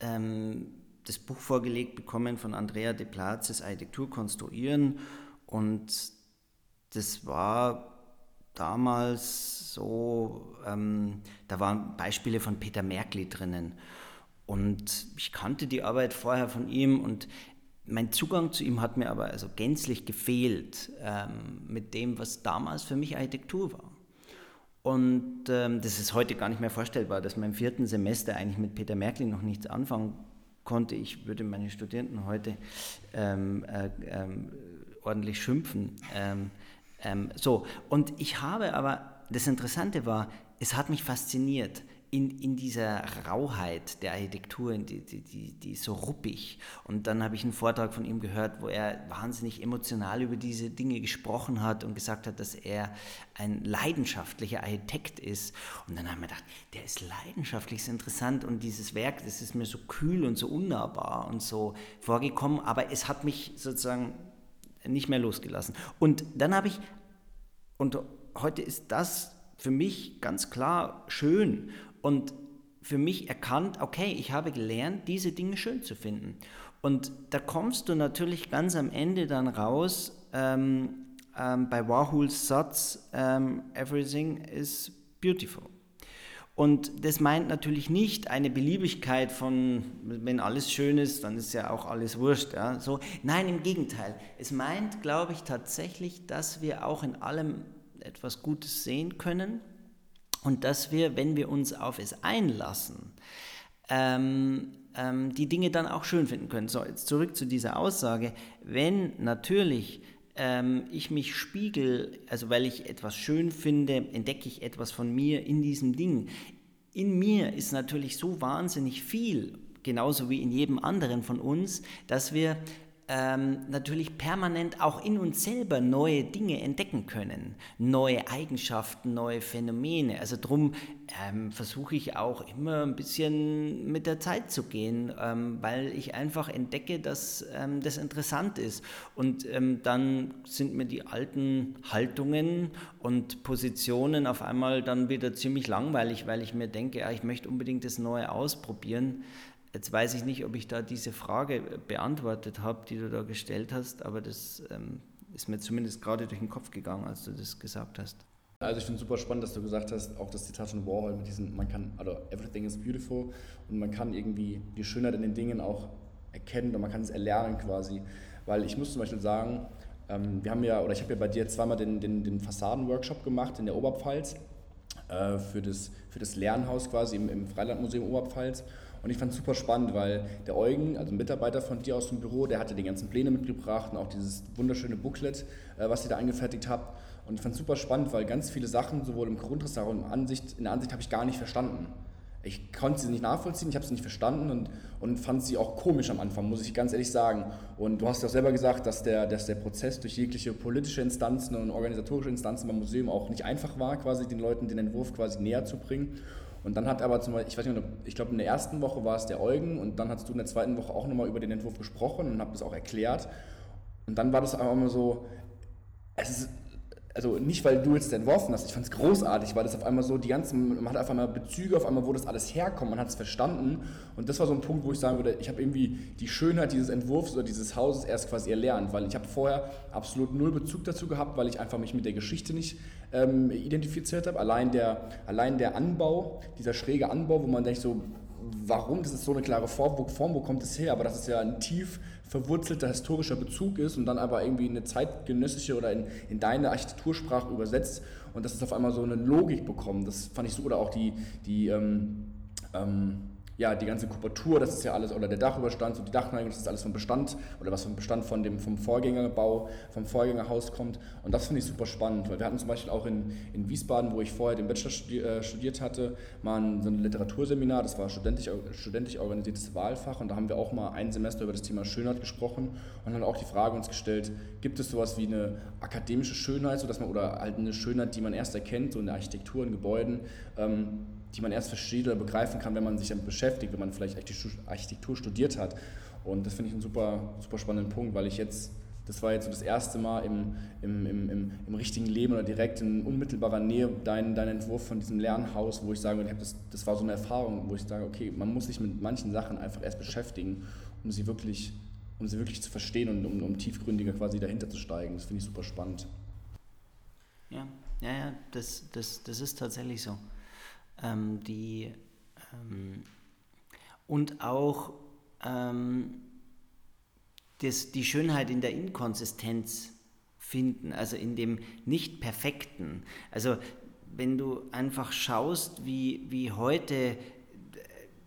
ähm, das Buch vorgelegt bekommen von Andrea de Plazes Architektur konstruieren und das war damals so, ähm, da waren Beispiele von Peter Merkli drinnen und ich kannte die Arbeit vorher von ihm und mein Zugang zu ihm hat mir aber also gänzlich gefehlt ähm, mit dem, was damals für mich Architektur war. Und ähm, das ist heute gar nicht mehr vorstellbar, dass man im vierten Semester eigentlich mit Peter Merkel noch nichts anfangen konnte. Ich würde meine Studenten heute ähm, äh, ähm, ordentlich schimpfen. Ähm, ähm, so, und ich habe aber, das Interessante war, es hat mich fasziniert in, in dieser Rauheit der Architektur, die, die, die, die ist so ruppig. Und dann habe ich einen Vortrag von ihm gehört, wo er wahnsinnig emotional über diese Dinge gesprochen hat und gesagt hat, dass er ein leidenschaftlicher Architekt ist. Und dann haben wir gedacht, der ist leidenschaftlich, ist interessant und dieses Werk, das ist mir so kühl und so unnahbar und so vorgekommen, aber es hat mich sozusagen nicht mehr losgelassen. Und dann habe ich, und heute ist das für mich ganz klar schön und für mich erkannt, okay, ich habe gelernt, diese Dinge schön zu finden. Und da kommst du natürlich ganz am Ende dann raus ähm, ähm, bei Warhols Satz, ähm, Everything is beautiful. Und das meint natürlich nicht eine Beliebigkeit von, wenn alles schön ist, dann ist ja auch alles wurscht. Ja? So, nein, im Gegenteil. Es meint, glaube ich, tatsächlich, dass wir auch in allem etwas Gutes sehen können und dass wir, wenn wir uns auf es einlassen, ähm, ähm, die Dinge dann auch schön finden können. So, jetzt zurück zu dieser Aussage. Wenn natürlich ähm, ich mich spiegel, also weil ich etwas schön finde, entdecke ich etwas von mir in diesem Ding. In mir ist natürlich so wahnsinnig viel, genauso wie in jedem anderen von uns, dass wir ähm, natürlich permanent auch in uns selber neue Dinge entdecken können, neue Eigenschaften, neue Phänomene. Also darum ähm, versuche ich auch immer ein bisschen mit der Zeit zu gehen, ähm, weil ich einfach entdecke, dass ähm, das interessant ist. Und ähm, dann sind mir die alten Haltungen und Positionen auf einmal dann wieder ziemlich langweilig, weil ich mir denke, ja, ich möchte unbedingt das Neue ausprobieren. Jetzt weiß ich nicht, ob ich da diese Frage beantwortet habe, die du da gestellt hast, aber das ähm, ist mir zumindest gerade durch den Kopf gegangen, als du das gesagt hast. Also ich finde es super spannend, dass du gesagt hast, auch das Zitat von Warhol mit diesem, man kann, also everything is beautiful und man kann irgendwie die Schönheit in den Dingen auch erkennen und man kann es erlernen quasi. Weil ich muss zum Beispiel sagen, ähm, wir haben ja, oder ich habe ja bei dir zweimal den, den, den Fassaden-Workshop gemacht in der Oberpfalz äh, für, das, für das Lernhaus quasi im, im Freilandmuseum Oberpfalz. Und ich fand es super spannend, weil der Eugen, also ein Mitarbeiter von dir aus dem Büro, der hatte die ganzen Pläne mitgebracht und auch dieses wunderschöne Booklet, äh, was ihr da angefertigt habt. Und ich fand es super spannend, weil ganz viele Sachen, sowohl im Grundriss als auch in, Ansicht, in der Ansicht, habe ich gar nicht verstanden. Ich konnte sie nicht nachvollziehen, ich habe sie nicht verstanden und, und fand sie auch komisch am Anfang, muss ich ganz ehrlich sagen. Und du hast ja auch selber gesagt, dass der, dass der Prozess durch jegliche politische Instanzen und organisatorische Instanzen beim Museum auch nicht einfach war, quasi den Leuten den Entwurf quasi näher zu bringen. Und dann hat aber zum Beispiel, ich weiß nicht, ich glaube in der ersten Woche war es der Eugen und dann hast du in der zweiten Woche auch nochmal über den Entwurf gesprochen und habt das auch erklärt. Und dann war das einfach mal so, es ist also nicht, weil du jetzt entworfen hast, ich fand es großartig, weil das auf einmal so die ganzen, man hat auf einmal Bezüge, auf einmal, wo das alles herkommt, man hat es verstanden. Und das war so ein Punkt, wo ich sagen würde, ich habe irgendwie die Schönheit dieses Entwurfs oder dieses Hauses erst quasi erlernt, weil ich habe vorher absolut null Bezug dazu gehabt, weil ich einfach mich mit der Geschichte nicht ähm, identifiziert habe. Allein der, allein der Anbau, dieser schräge Anbau, wo man denkt so, warum, das ist so eine klare Form, wo, Form, wo kommt es her? Aber das ist ja ein tief verwurzelter historischer Bezug ist und dann aber irgendwie in eine zeitgenössische oder in, in deine Architektursprache übersetzt und dass es auf einmal so eine Logik bekommt. Das fand ich so, oder auch die, die ähm, ähm, ja, die ganze Kubatur, das ist ja alles, oder der Dachüberstand, so die Dachneigung, das ist alles vom Bestand oder was vom Bestand von dem, vom Vorgängerbau, vom Vorgängerhaus kommt. Und das finde ich super spannend, weil wir hatten zum Beispiel auch in, in Wiesbaden, wo ich vorher den Bachelor studi äh, studiert hatte, mal ein, so ein Literaturseminar, das war studentisch, studentisch organisiertes Wahlfach und da haben wir auch mal ein Semester über das Thema Schönheit gesprochen und dann auch die Frage uns gestellt, gibt es sowas wie eine akademische Schönheit, so dass man, oder halt eine Schönheit, die man erst erkennt, so in der Architektur, in Gebäuden, ähm, die man erst versteht oder begreifen kann, wenn man sich damit beschäftigt, wenn man vielleicht Architektur studiert hat. Und das finde ich einen super, super spannenden Punkt, weil ich jetzt, das war jetzt so das erste Mal im, im, im, im, im richtigen Leben oder direkt in unmittelbarer Nähe dein, dein Entwurf von diesem Lernhaus, wo ich sage, das, das war so eine Erfahrung, wo ich sage, okay, man muss sich mit manchen Sachen einfach erst beschäftigen, um sie wirklich, um sie wirklich zu verstehen und um, um tiefgründiger quasi dahinter zu steigen. Das finde ich super spannend. Ja, ja, ja, das, das, das ist tatsächlich so ähm, die ähm, und auch ähm, das, die Schönheit in der Inkonsistenz finden, also in dem Nicht-Perfekten. Also wenn du einfach schaust, wie, wie heute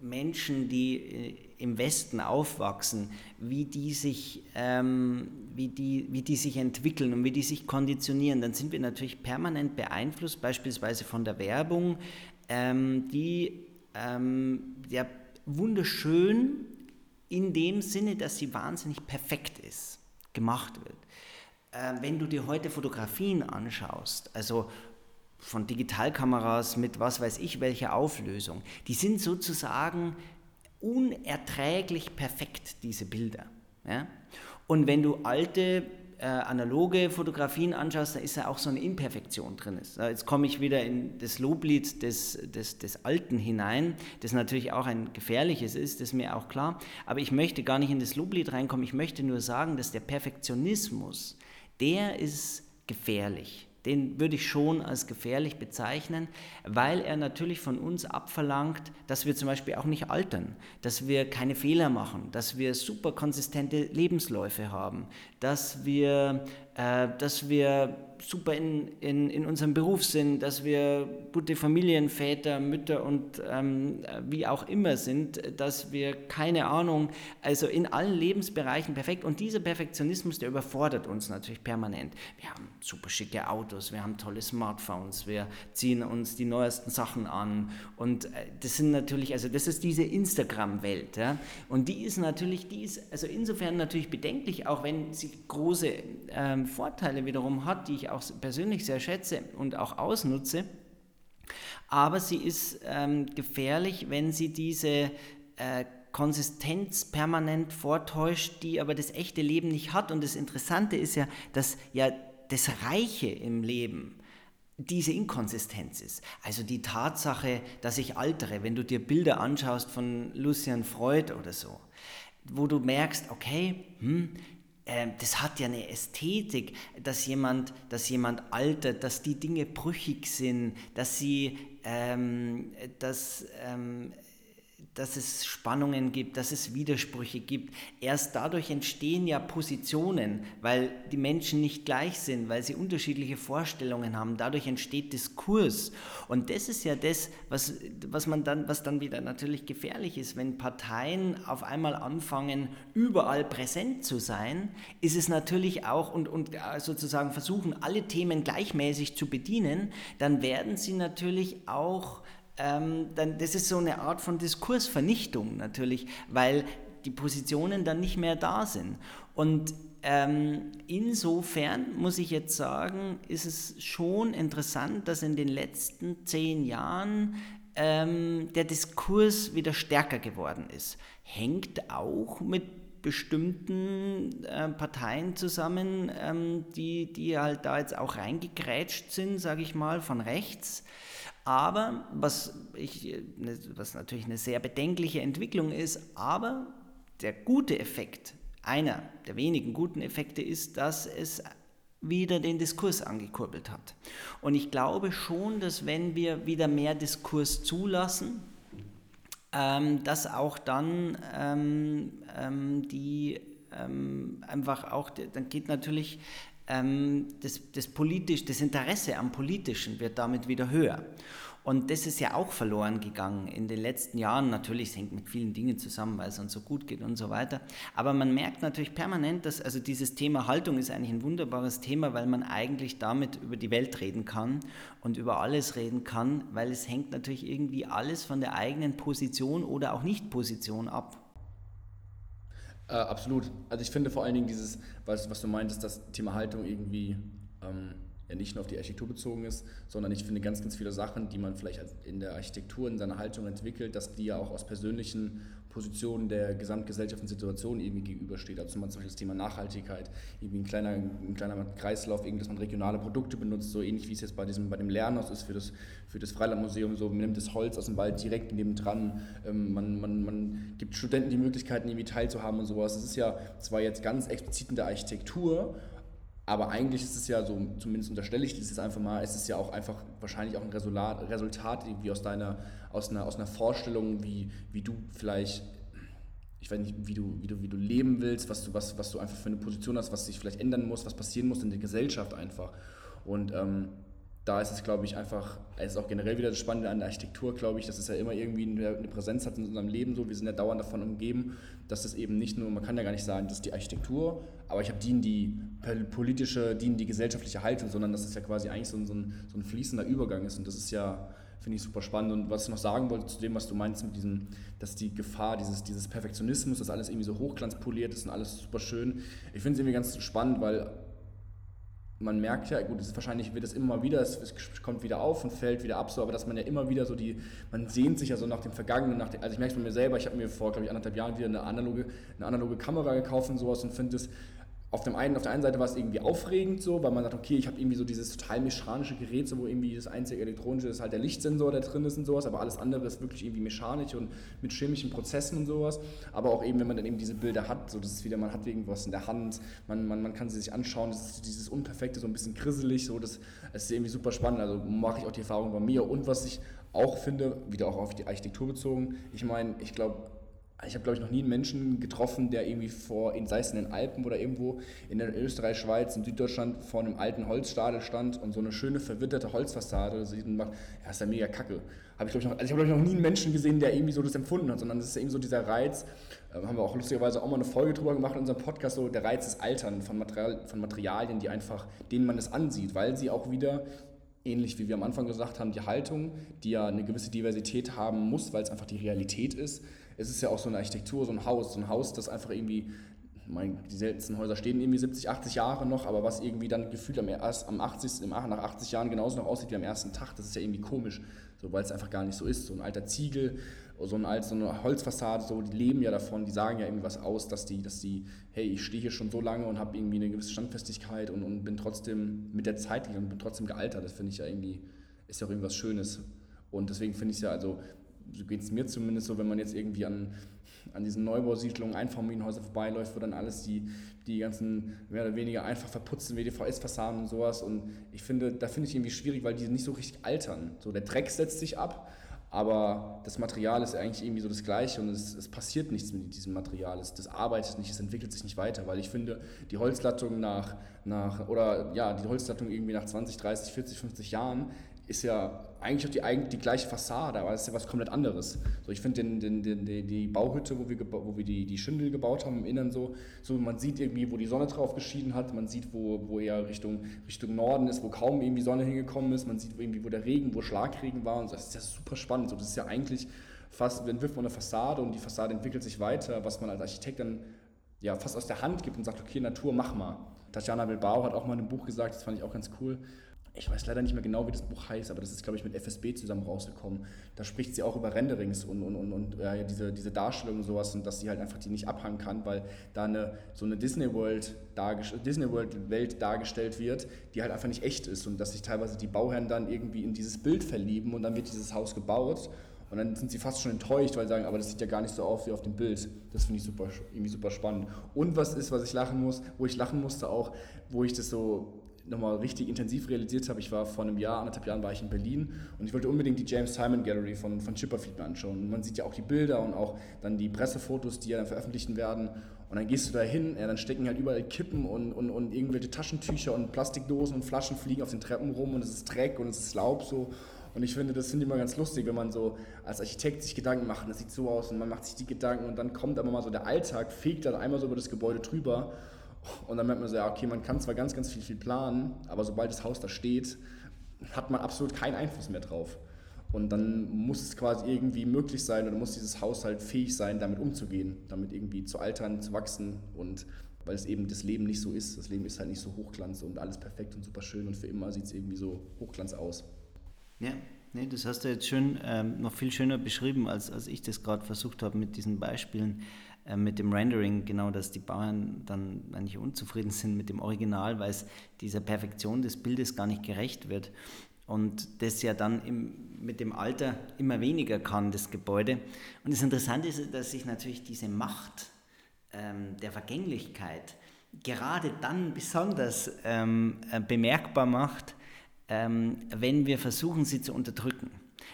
Menschen, die äh, im Westen aufwachsen, wie die sich, ähm, wie die, wie die sich entwickeln und wie die sich konditionieren, dann sind wir natürlich permanent beeinflusst, beispielsweise von der Werbung, ähm, die ähm, ja, wunderschön in dem Sinne, dass sie wahnsinnig perfekt ist, gemacht wird. Äh, wenn du dir heute Fotografien anschaust, also von Digitalkameras mit was weiß ich welcher Auflösung, die sind sozusagen unerträglich perfekt, diese Bilder. Ja? Und wenn du alte äh, analoge Fotografien anschaust, da ist ja auch so eine Imperfektion drin. Jetzt komme ich wieder in das Loblied des, des, des Alten hinein, das natürlich auch ein gefährliches ist, das ist mir auch klar. Aber ich möchte gar nicht in das Loblied reinkommen, ich möchte nur sagen, dass der Perfektionismus, der ist gefährlich den würde ich schon als gefährlich bezeichnen, weil er natürlich von uns abverlangt, dass wir zum Beispiel auch nicht altern, dass wir keine Fehler machen, dass wir super konsistente Lebensläufe haben, dass wir, dass wir super in, in, in unserem Beruf sind, dass wir gute Familienväter, Mütter und ähm, wie auch immer sind, dass wir keine Ahnung, also in allen Lebensbereichen perfekt. Und dieser Perfektionismus, der überfordert uns natürlich permanent. Wir haben super schicke Autos, wir haben tolle Smartphones, wir ziehen uns die neuesten Sachen an. Und äh, das sind natürlich, also das ist diese Instagram-Welt. Ja? Und die ist natürlich, die ist also insofern natürlich bedenklich, auch wenn sie große ähm, Vorteile wiederum hat, die ich auch persönlich sehr schätze und auch ausnutze. Aber sie ist ähm, gefährlich, wenn sie diese äh, Konsistenz permanent vortäuscht, die aber das echte Leben nicht hat. Und das Interessante ist ja, dass ja das Reiche im Leben diese Inkonsistenz ist. Also die Tatsache, dass ich altere, wenn du dir Bilder anschaust von Lucian Freud oder so, wo du merkst, okay, hm, das hat ja eine Ästhetik, dass jemand, dass jemand altert, dass die Dinge brüchig sind, dass sie, ähm, dass, ähm, dass es Spannungen gibt, dass es Widersprüche gibt. Erst dadurch entstehen ja Positionen, weil die Menschen nicht gleich sind, weil sie unterschiedliche Vorstellungen haben. Dadurch entsteht Diskurs. Und das ist ja das, was, was, man dann, was dann wieder natürlich gefährlich ist. Wenn Parteien auf einmal anfangen, überall präsent zu sein, ist es natürlich auch und, und sozusagen versuchen, alle Themen gleichmäßig zu bedienen, dann werden sie natürlich auch ähm, dann das ist so eine Art von Diskursvernichtung natürlich, weil die Positionen dann nicht mehr da sind. Und ähm, insofern muss ich jetzt sagen, ist es schon interessant, dass in den letzten zehn Jahren ähm, der Diskurs wieder stärker geworden ist. Hängt auch mit bestimmten äh, Parteien zusammen, ähm, die, die halt da jetzt auch reingegrätscht sind, sage ich mal, von rechts. Aber was, ich, ne, was natürlich eine sehr bedenkliche Entwicklung ist, aber der gute Effekt, einer der wenigen guten Effekte ist, dass es wieder den Diskurs angekurbelt hat. Und ich glaube schon, dass wenn wir wieder mehr Diskurs zulassen, ähm, dass auch dann ähm, ähm, die ähm, einfach auch, dann geht natürlich das, das, politisch, das Interesse am Politischen wird damit wieder höher. Und das ist ja auch verloren gegangen in den letzten Jahren. Natürlich, es hängt mit vielen Dingen zusammen, weil es uns so gut geht und so weiter. Aber man merkt natürlich permanent, dass also dieses Thema Haltung ist eigentlich ein wunderbares Thema, weil man eigentlich damit über die Welt reden kann und über alles reden kann, weil es hängt natürlich irgendwie alles von der eigenen Position oder auch Nicht-Position ab. Äh, absolut. Also ich finde vor allen Dingen dieses, was, was du meintest, das Thema Haltung irgendwie ähm, ja nicht nur auf die Architektur bezogen ist, sondern ich finde ganz, ganz viele Sachen, die man vielleicht in der Architektur, in seiner Haltung entwickelt, dass die ja auch aus persönlichen Positionen der gesamtgesellschaftlichen Situation irgendwie gegenübersteht. Also zum Beispiel das Thema Nachhaltigkeit, irgendwie ein kleiner, ein kleiner Kreislauf, dass man regionale Produkte benutzt, so ähnlich wie es jetzt bei, diesem, bei dem Lernhaus ist für das, für das Freilandmuseum, so man nimmt das Holz aus dem Wald direkt nebendran, ähm, man, man, man gibt Studenten die Möglichkeiten, irgendwie teilzuhaben und sowas. Das ist ja zwar jetzt ganz explizit in der Architektur, aber eigentlich ist es ja so, zumindest unterstelle ich das jetzt einfach mal, es ist ja auch einfach wahrscheinlich auch ein Resultat, Resultat irgendwie aus deiner, aus einer, aus einer Vorstellung, wie, wie du vielleicht, ich weiß nicht, wie du, wie du, wie du leben willst, was du, was, was du einfach für eine Position hast, was sich vielleicht ändern muss, was passieren muss in der Gesellschaft einfach. Und ähm, da ist es, glaube ich, einfach, es ist auch generell wieder das Spannende an der Architektur, glaube ich, dass es ja immer irgendwie eine Präsenz hat in unserem Leben so. Wir sind ja dauernd davon umgeben, dass es eben nicht nur, man kann ja gar nicht sagen, das ist die Architektur, aber ich habe dienen die politische, dienen die gesellschaftliche Haltung, sondern dass es ja quasi eigentlich so ein, so ein, so ein fließender Übergang ist. Und das ist ja, finde ich super spannend. Und was ich noch sagen wollte zu dem, was du meinst mit diesem, dass die Gefahr dieses, dieses Perfektionismus, dass alles irgendwie so hochglanzpoliert ist und alles super schön. Ich finde es irgendwie ganz spannend, weil man merkt ja, gut, es ist wahrscheinlich wird es immer wieder, es, es, kommt wieder auf und fällt wieder ab, so, aber dass man ja immer wieder so die, man sehnt sich ja so nach dem Vergangenen, nach dem, also ich merke es bei mir selber, ich habe mir vor, glaube ich, anderthalb Jahren wieder eine analoge, eine analoge Kamera gekauft und sowas und finde es auf, dem einen, auf der einen Seite war es irgendwie aufregend so, weil man sagt, okay, ich habe irgendwie so dieses total mechanische Gerät, so, wo irgendwie das einzige elektronische ist halt der Lichtsensor, der drin ist und sowas, aber alles andere ist wirklich irgendwie mechanisch und mit chemischen Prozessen und sowas. Aber auch eben, wenn man dann eben diese Bilder hat, so das ist wieder, man hat irgendwas in der Hand, man, man, man kann sie sich anschauen, das ist dieses Unperfekte, so ein bisschen grisselig, so, das, das ist irgendwie super spannend. Also mache ich auch die Erfahrung bei mir und was ich auch finde, wieder auch auf die Architektur bezogen, ich meine, ich glaube, ich habe, glaube ich, noch nie einen Menschen getroffen, der irgendwie vor, sei es in den Alpen oder irgendwo in der Österreich, Schweiz, in Süddeutschland vor einem alten Holzstadel stand und so eine schöne verwitterte Holzfassade sieht und macht, ja, ist ja mega kacke. Habe ich, glaube ich, noch, also ich habe, glaube ich, noch nie einen Menschen gesehen, der irgendwie so das empfunden hat, sondern das ist eben so dieser Reiz, äh, haben wir auch lustigerweise auch mal eine Folge drüber gemacht in unserem Podcast, so der Reiz des Altern von, Material, von Materialien, die einfach, denen man es ansieht, weil sie auch wieder ähnlich wie wir am Anfang gesagt haben, die Haltung, die ja eine gewisse Diversität haben muss, weil es einfach die Realität ist, es ist ja auch so eine Architektur, so ein Haus, so ein Haus, das einfach irgendwie, mein, die seltensten Häuser stehen irgendwie 70, 80 Jahre noch, aber was irgendwie dann gefühlt am, am 80, nach 80 Jahren genauso noch aussieht wie am ersten Tag, das ist ja irgendwie komisch, so, weil es einfach gar nicht so ist. So ein alter Ziegel, so, ein alt, so eine Holzfassade, so, die leben ja davon, die sagen ja irgendwie was aus, dass die, dass die hey, ich stehe hier schon so lange und habe irgendwie eine gewisse Standfestigkeit und, und bin trotzdem mit der Zeit gegangen bin trotzdem gealtert. Das finde ich ja irgendwie, ist ja auch irgendwas Schönes. Und deswegen finde ich es ja, also so geht es mir zumindest so, wenn man jetzt irgendwie an, an diesen Neubausiedlungen, Einfamilienhäuser vorbeiläuft, wo dann alles die, die ganzen mehr oder weniger einfach verputzten WDVS-Fassaden und sowas. Und ich finde, da finde ich irgendwie schwierig, weil die nicht so richtig altern. So, der Dreck setzt sich ab, aber das Material ist eigentlich irgendwie so das Gleiche und es, es passiert nichts mit diesem Material. Es, das arbeitet nicht, es entwickelt sich nicht weiter, weil ich finde, die Holzlattung nach, nach oder ja, die Holzlattung irgendwie nach 20, 30, 40, 50 Jahren ist ja eigentlich auch die, die gleiche Fassade, aber es ist ja was komplett anderes. So, ich finde den, den, den, die, Bauhütte, wo wir, wo wir die, die Schindel gebaut haben im Innern so, so, man sieht irgendwie, wo die Sonne drauf geschieden hat, man sieht, wo, wo eher Richtung, Richtung Norden ist, wo kaum irgendwie Sonne hingekommen ist, man sieht irgendwie, wo der Regen, wo Schlagregen war und so. das ist ja super spannend. So, das ist ja eigentlich fast, dann wirft man eine Fassade und die Fassade entwickelt sich weiter, was man als Architekt dann ja, fast aus der Hand gibt und sagt, okay, Natur, mach mal. Tatjana Bilbao hat auch mal in einem Buch gesagt, das fand ich auch ganz cool, ich weiß leider nicht mehr genau, wie das Buch heißt, aber das ist, glaube ich, mit FSB zusammen rausgekommen. Da spricht sie auch über Renderings und, und, und, und ja, diese, diese Darstellung und sowas und dass sie halt einfach die nicht abhangen kann, weil da eine, so eine Disney World, Disney World Welt dargestellt wird, die halt einfach nicht echt ist und dass sich teilweise die Bauherren dann irgendwie in dieses Bild verlieben und dann wird dieses Haus gebaut und dann sind sie fast schon enttäuscht, weil sie sagen, aber das sieht ja gar nicht so aus wie auf dem Bild. Das finde ich super, irgendwie super spannend. Und was ist, was ich lachen muss, wo ich lachen musste auch, wo ich das so nochmal richtig intensiv realisiert habe. Ich war vor einem Jahr, anderthalb Jahren war ich in Berlin und ich wollte unbedingt die James Simon Gallery von, von Chipperfield mir anschauen. Und man sieht ja auch die Bilder und auch dann die Pressefotos, die ja dann veröffentlichen werden. Und dann gehst du da hin, ja, dann stecken halt überall Kippen und, und, und irgendwelche Taschentücher und Plastikdosen und Flaschen fliegen auf den Treppen rum und es ist Dreck und es ist Laub so. Und ich finde, das finde ich immer ganz lustig, wenn man so als Architekt sich Gedanken macht, das sieht so aus und man macht sich die Gedanken und dann kommt aber mal so der Alltag, fegt dann einmal so über das Gebäude drüber und dann merkt man so, ja, okay, man kann zwar ganz, ganz viel, viel planen, aber sobald das Haus da steht, hat man absolut keinen Einfluss mehr drauf. Und dann muss es quasi irgendwie möglich sein oder muss dieses Haus halt fähig sein, damit umzugehen, damit irgendwie zu altern, zu wachsen und weil es eben das Leben nicht so ist. Das Leben ist halt nicht so hochglanz und alles perfekt und super schön und für immer sieht es irgendwie so hochglanz aus. Ja, nee, das hast du jetzt schön, ähm, noch viel schöner beschrieben, als, als ich das gerade versucht habe mit diesen Beispielen. Äh, mit dem Rendering, genau, dass die Bauern dann eigentlich unzufrieden sind mit dem Original, weil es dieser Perfektion des Bildes gar nicht gerecht wird. Und das ja dann im, mit dem Alter immer weniger kann, das Gebäude. Und das Interessante ist, dass sich natürlich diese Macht ähm, der Vergänglichkeit gerade dann besonders ähm, äh, bemerkbar macht, ähm, wenn wir versuchen, sie zu unterdrücken.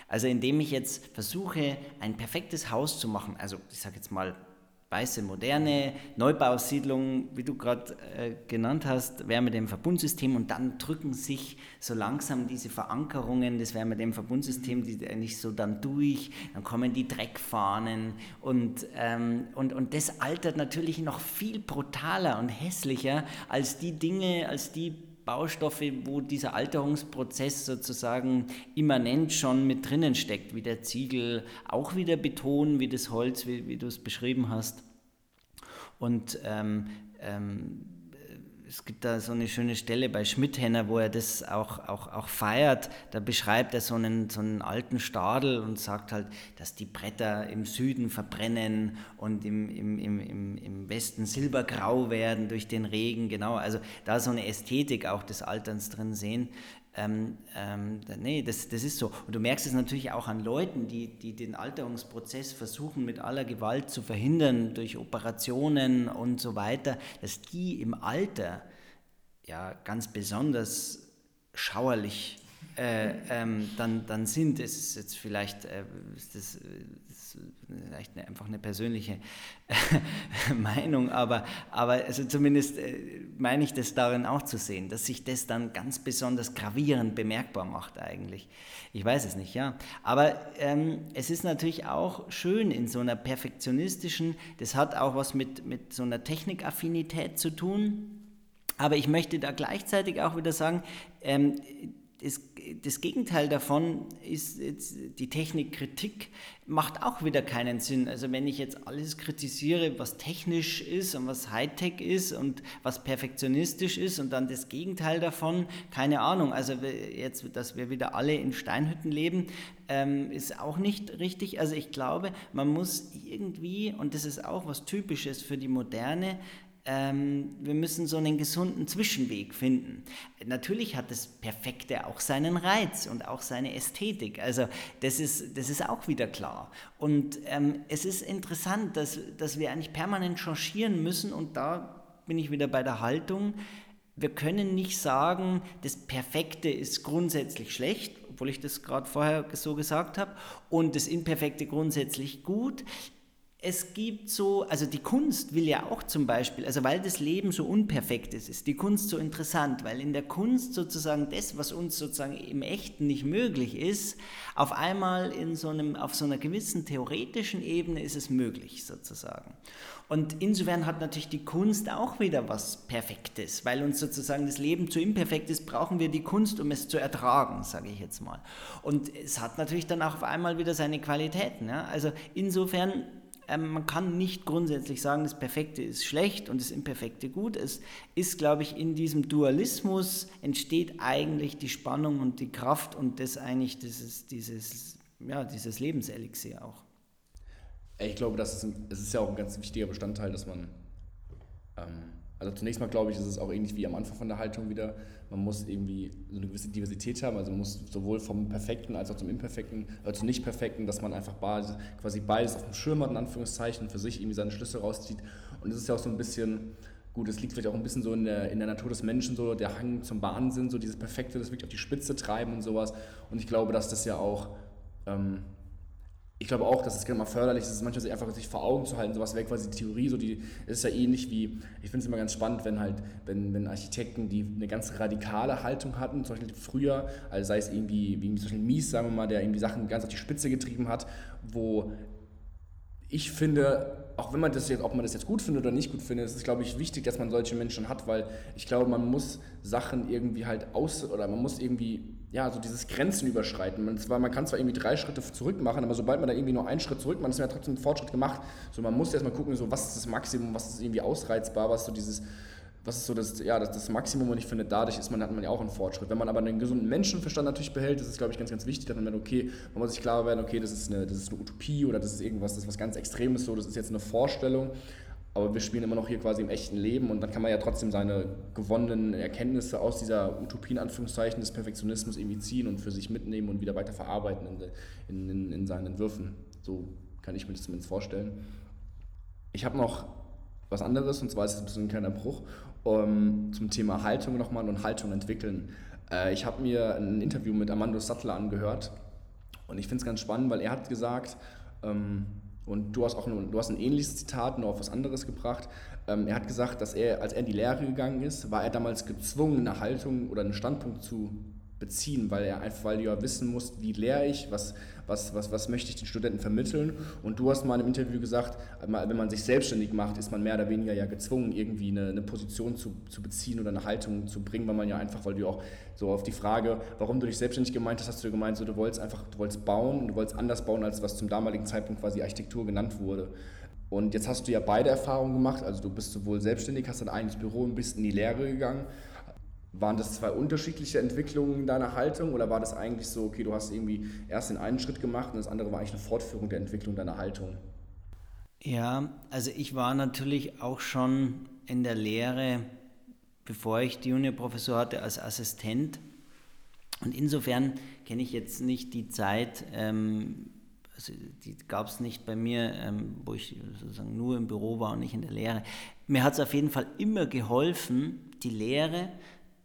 Also indem ich jetzt versuche, ein perfektes Haus zu machen, also ich sage jetzt mal weiße, moderne Neubausiedlung, wie du gerade äh, genannt hast, wäre mit dem Verbundsystem und dann drücken sich so langsam diese Verankerungen dem Verbundsystem, die eigentlich so dann durch, dann kommen die Dreckfahnen und, ähm, und, und das altert natürlich noch viel brutaler und hässlicher als die Dinge, als die Baustoffe, wo dieser Alterungsprozess sozusagen immanent schon mit drinnen steckt, wie der Ziegel, auch wie der Beton, wie das Holz, wie, wie du es beschrieben hast. Und ähm, ähm, es gibt da so eine schöne Stelle bei Schmidhenner, wo er das auch, auch, auch feiert. Da beschreibt er so einen, so einen alten Stadel und sagt halt, dass die Bretter im Süden verbrennen und im, im, im, im Westen silbergrau werden durch den Regen. Genau, also da so eine Ästhetik auch des Alterns drin sehen. Ähm, ähm, nee, das, das ist so. Und du merkst es natürlich auch an Leuten, die, die den Alterungsprozess versuchen mit aller Gewalt zu verhindern durch Operationen und so weiter, dass die im Alter ja ganz besonders schauerlich äh, ähm, dann, dann sind. Es ist jetzt vielleicht äh, vielleicht eine, einfach eine persönliche <laughs> Meinung, aber, aber also zumindest äh, meine ich das darin auch zu sehen, dass sich das dann ganz besonders gravierend bemerkbar macht eigentlich. Ich weiß es nicht, ja. Aber ähm, es ist natürlich auch schön in so einer perfektionistischen, das hat auch was mit, mit so einer Technikaffinität zu tun. Aber ich möchte da gleichzeitig auch wieder sagen, ähm, das, das, Gegenteil davon ist jetzt die Technikkritik macht auch wieder keinen Sinn. Also wenn ich jetzt alles kritisiere, was technisch ist und was Hightech ist und was perfektionistisch ist und dann das Gegenteil davon, keine Ahnung. Also jetzt, dass wir wieder alle in Steinhütten leben, ähm, ist auch nicht richtig. Also ich glaube, man muss irgendwie, und das ist auch was Typisches für die Moderne, ähm, wir müssen so einen gesunden Zwischenweg finden. Natürlich hat das Perfekte auch seinen Reiz und auch seine Ästhetik. Also das ist, das ist auch wieder klar. Und ähm, es ist interessant, dass, dass wir eigentlich permanent changieren müssen und da bin ich wieder bei der Haltung. Wir können nicht sagen, das Perfekte ist grundsätzlich schlecht, obwohl ich das gerade vorher so gesagt habe, und das Imperfekte grundsätzlich gut es gibt so, also die Kunst will ja auch zum Beispiel, also weil das Leben so unperfekt ist, ist die Kunst so interessant, weil in der Kunst sozusagen das, was uns sozusagen im Echten nicht möglich ist, auf einmal in so einem, auf so einer gewissen theoretischen Ebene ist es möglich sozusagen. Und insofern hat natürlich die Kunst auch wieder was Perfektes, weil uns sozusagen das Leben zu imperfekt ist, brauchen wir die Kunst, um es zu ertragen, sage ich jetzt mal. Und es hat natürlich dann auch auf einmal wieder seine Qualitäten. Ja? Also insofern ähm, man kann nicht grundsätzlich sagen, das Perfekte ist schlecht und das Imperfekte gut. Es ist, glaube ich, in diesem Dualismus entsteht eigentlich die Spannung und die Kraft und das eigentlich dieses, dieses, ja, dieses Lebenselixier auch. Ich glaube, das ist, es ist ja auch ein ganz wichtiger Bestandteil, dass man ähm, also zunächst mal glaube ich, ist es auch ähnlich wie am Anfang von der Haltung wieder. Man muss irgendwie so eine gewisse Diversität haben. Also man muss sowohl vom Perfekten als auch zum Imperfekten, äh, zum Nicht-Perfekten, dass man einfach beides, quasi beides auf dem Schirm hat, in Anführungszeichen, für sich irgendwie seine Schlüsse rauszieht. Und es ist ja auch so ein bisschen, gut, es liegt vielleicht auch ein bisschen so in der, in der Natur des Menschen, so der Hang zum Wahnsinn, so dieses Perfekte, das wirklich auf die Spitze treiben und sowas. Und ich glaube, dass das ja auch ähm, ich glaube auch, dass es immer förderlich ist, manchmal sich einfach sich vor Augen zu halten. Sowas wäre quasi die Theorie, so die ist ja ähnlich wie, ich finde es immer ganz spannend, wenn halt, wenn, wenn Architekten, die eine ganz radikale Haltung hatten, zum Beispiel früher, also sei es irgendwie, wie zum Beispiel Mies, sagen wir mal, der irgendwie Sachen ganz auf die Spitze getrieben hat, wo ich finde, auch wenn man das jetzt, ob man das jetzt gut findet oder nicht gut findet, ist es, glaube ich, wichtig, dass man solche Menschen hat, weil ich glaube, man muss Sachen irgendwie halt aus, oder man muss irgendwie ja, so dieses Grenzen überschreiten. Man, zwar, man kann zwar irgendwie drei Schritte zurück machen, aber sobald man da irgendwie nur einen Schritt zurück macht, ist man ja trotzdem Fortschritt gemacht. So, man muss erstmal gucken, so, was ist das Maximum, was ist irgendwie ausreizbar, was so dieses, was ist so das, ja, das, das Maximum und ich finde, dadurch ist man, hat man ja auch einen Fortschritt. Wenn man aber einen gesunden Menschenverstand natürlich behält, das ist, glaube ich, ganz, ganz wichtig, dass man okay, man muss sich klar werden, okay, das ist, eine, das ist eine Utopie oder das ist irgendwas, das ist was ganz Extremes, so, das ist jetzt eine Vorstellung aber wir spielen immer noch hier quasi im echten Leben und dann kann man ja trotzdem seine gewonnenen Erkenntnisse aus dieser Utopie Anführungszeichen des Perfektionismus irgendwie ziehen und für sich mitnehmen und wieder weiter verarbeiten in, in, in seinen Entwürfen. So kann ich mir das zumindest vorstellen. Ich habe noch was anderes und zwar ist es ein bisschen ein kleiner Bruch um, zum Thema Haltung nochmal und Haltung entwickeln. Äh, ich habe mir ein Interview mit Armando Sattler angehört und ich finde es ganz spannend, weil er hat gesagt, ähm, und du hast auch ein, du hast ein ähnliches Zitat, nur auf was anderes gebracht. Ähm, er hat gesagt, dass er, als er in die Lehre gegangen ist, war er damals gezwungen, eine Haltung oder einen Standpunkt zu beziehen, weil er einfach, weil du ja wissen musst, wie lehre ich, was, was, was, was möchte ich den Studenten vermitteln. Und du hast mal im Interview gesagt, wenn man sich selbstständig macht, ist man mehr oder weniger ja gezwungen, irgendwie eine, eine Position zu, zu beziehen oder eine Haltung zu bringen, weil man ja einfach, weil du auch so auf die Frage, warum du dich selbstständig gemeint hast, hast du gemeint, so, du wolltest einfach, du wolltest bauen, du wolltest anders bauen, als was zum damaligen Zeitpunkt quasi Architektur genannt wurde. Und jetzt hast du ja beide Erfahrungen gemacht, also du bist sowohl selbstständig, hast dein eigenes Büro und bist in die Lehre gegangen waren das zwei unterschiedliche Entwicklungen deiner Haltung oder war das eigentlich so, okay, du hast irgendwie erst den einen Schritt gemacht und das andere war eigentlich eine Fortführung der Entwicklung deiner Haltung? Ja, also ich war natürlich auch schon in der Lehre, bevor ich die Juniorprofessur hatte, als Assistent. Und insofern kenne ich jetzt nicht die Zeit, ähm, also die gab es nicht bei mir, ähm, wo ich sozusagen nur im Büro war und nicht in der Lehre. Mir hat es auf jeden Fall immer geholfen, die Lehre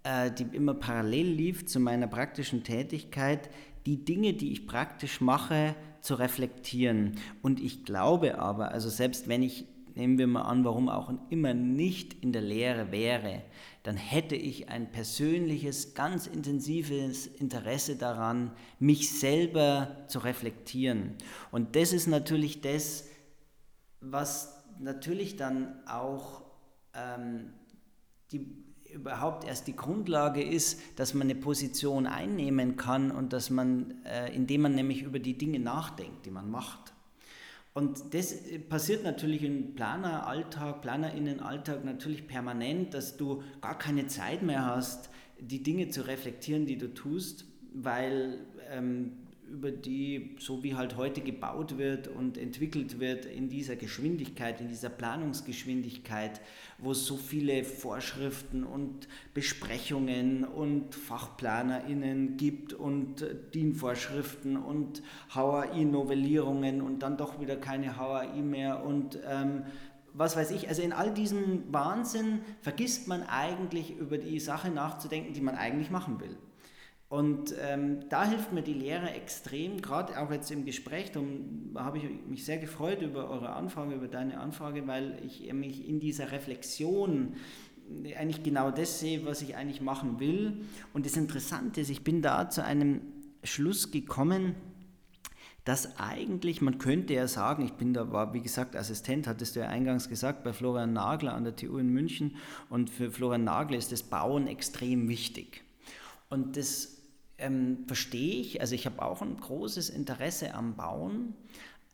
äh, die immer parallel lief zu meiner praktischen Tätigkeit, die Dinge, die ich praktisch mache, zu reflektieren. Und ich glaube aber, also selbst wenn ich, nehmen wir mal an, warum auch immer nicht in der Lehre wäre, dann hätte ich ein persönliches, ganz intensives Interesse daran, mich selber zu reflektieren. Und das ist natürlich das, was natürlich dann auch ähm, die überhaupt erst die Grundlage ist, dass man eine Position einnehmen kann und dass man, äh, indem man nämlich über die Dinge nachdenkt, die man macht. Und das äh, passiert natürlich im Planeralltag, Planerinnenalltag natürlich permanent, dass du gar keine Zeit mehr hast, die Dinge zu reflektieren, die du tust, weil ähm, über die, so wie halt heute gebaut wird und entwickelt wird, in dieser Geschwindigkeit, in dieser Planungsgeschwindigkeit, wo es so viele Vorschriften und Besprechungen und FachplanerInnen gibt und DIN-Vorschriften und HAI-Novellierungen und dann doch wieder keine HAI mehr und ähm, was weiß ich, also in all diesem Wahnsinn vergisst man eigentlich über die Sache nachzudenken, die man eigentlich machen will. Und ähm, da hilft mir die Lehre extrem, gerade auch jetzt im Gespräch. Darum habe ich mich sehr gefreut über eure Anfrage, über deine Anfrage, weil ich mich in dieser Reflexion eigentlich genau das sehe, was ich eigentlich machen will. Und das Interessante ist, ich bin da zu einem Schluss gekommen, dass eigentlich, man könnte ja sagen, ich bin da, war wie gesagt Assistent, hattest du ja eingangs gesagt, bei Florian Nagler an der TU in München. Und für Florian Nagler ist das Bauen extrem wichtig. Und das ähm, verstehe ich, also ich habe auch ein großes Interesse am Bauen,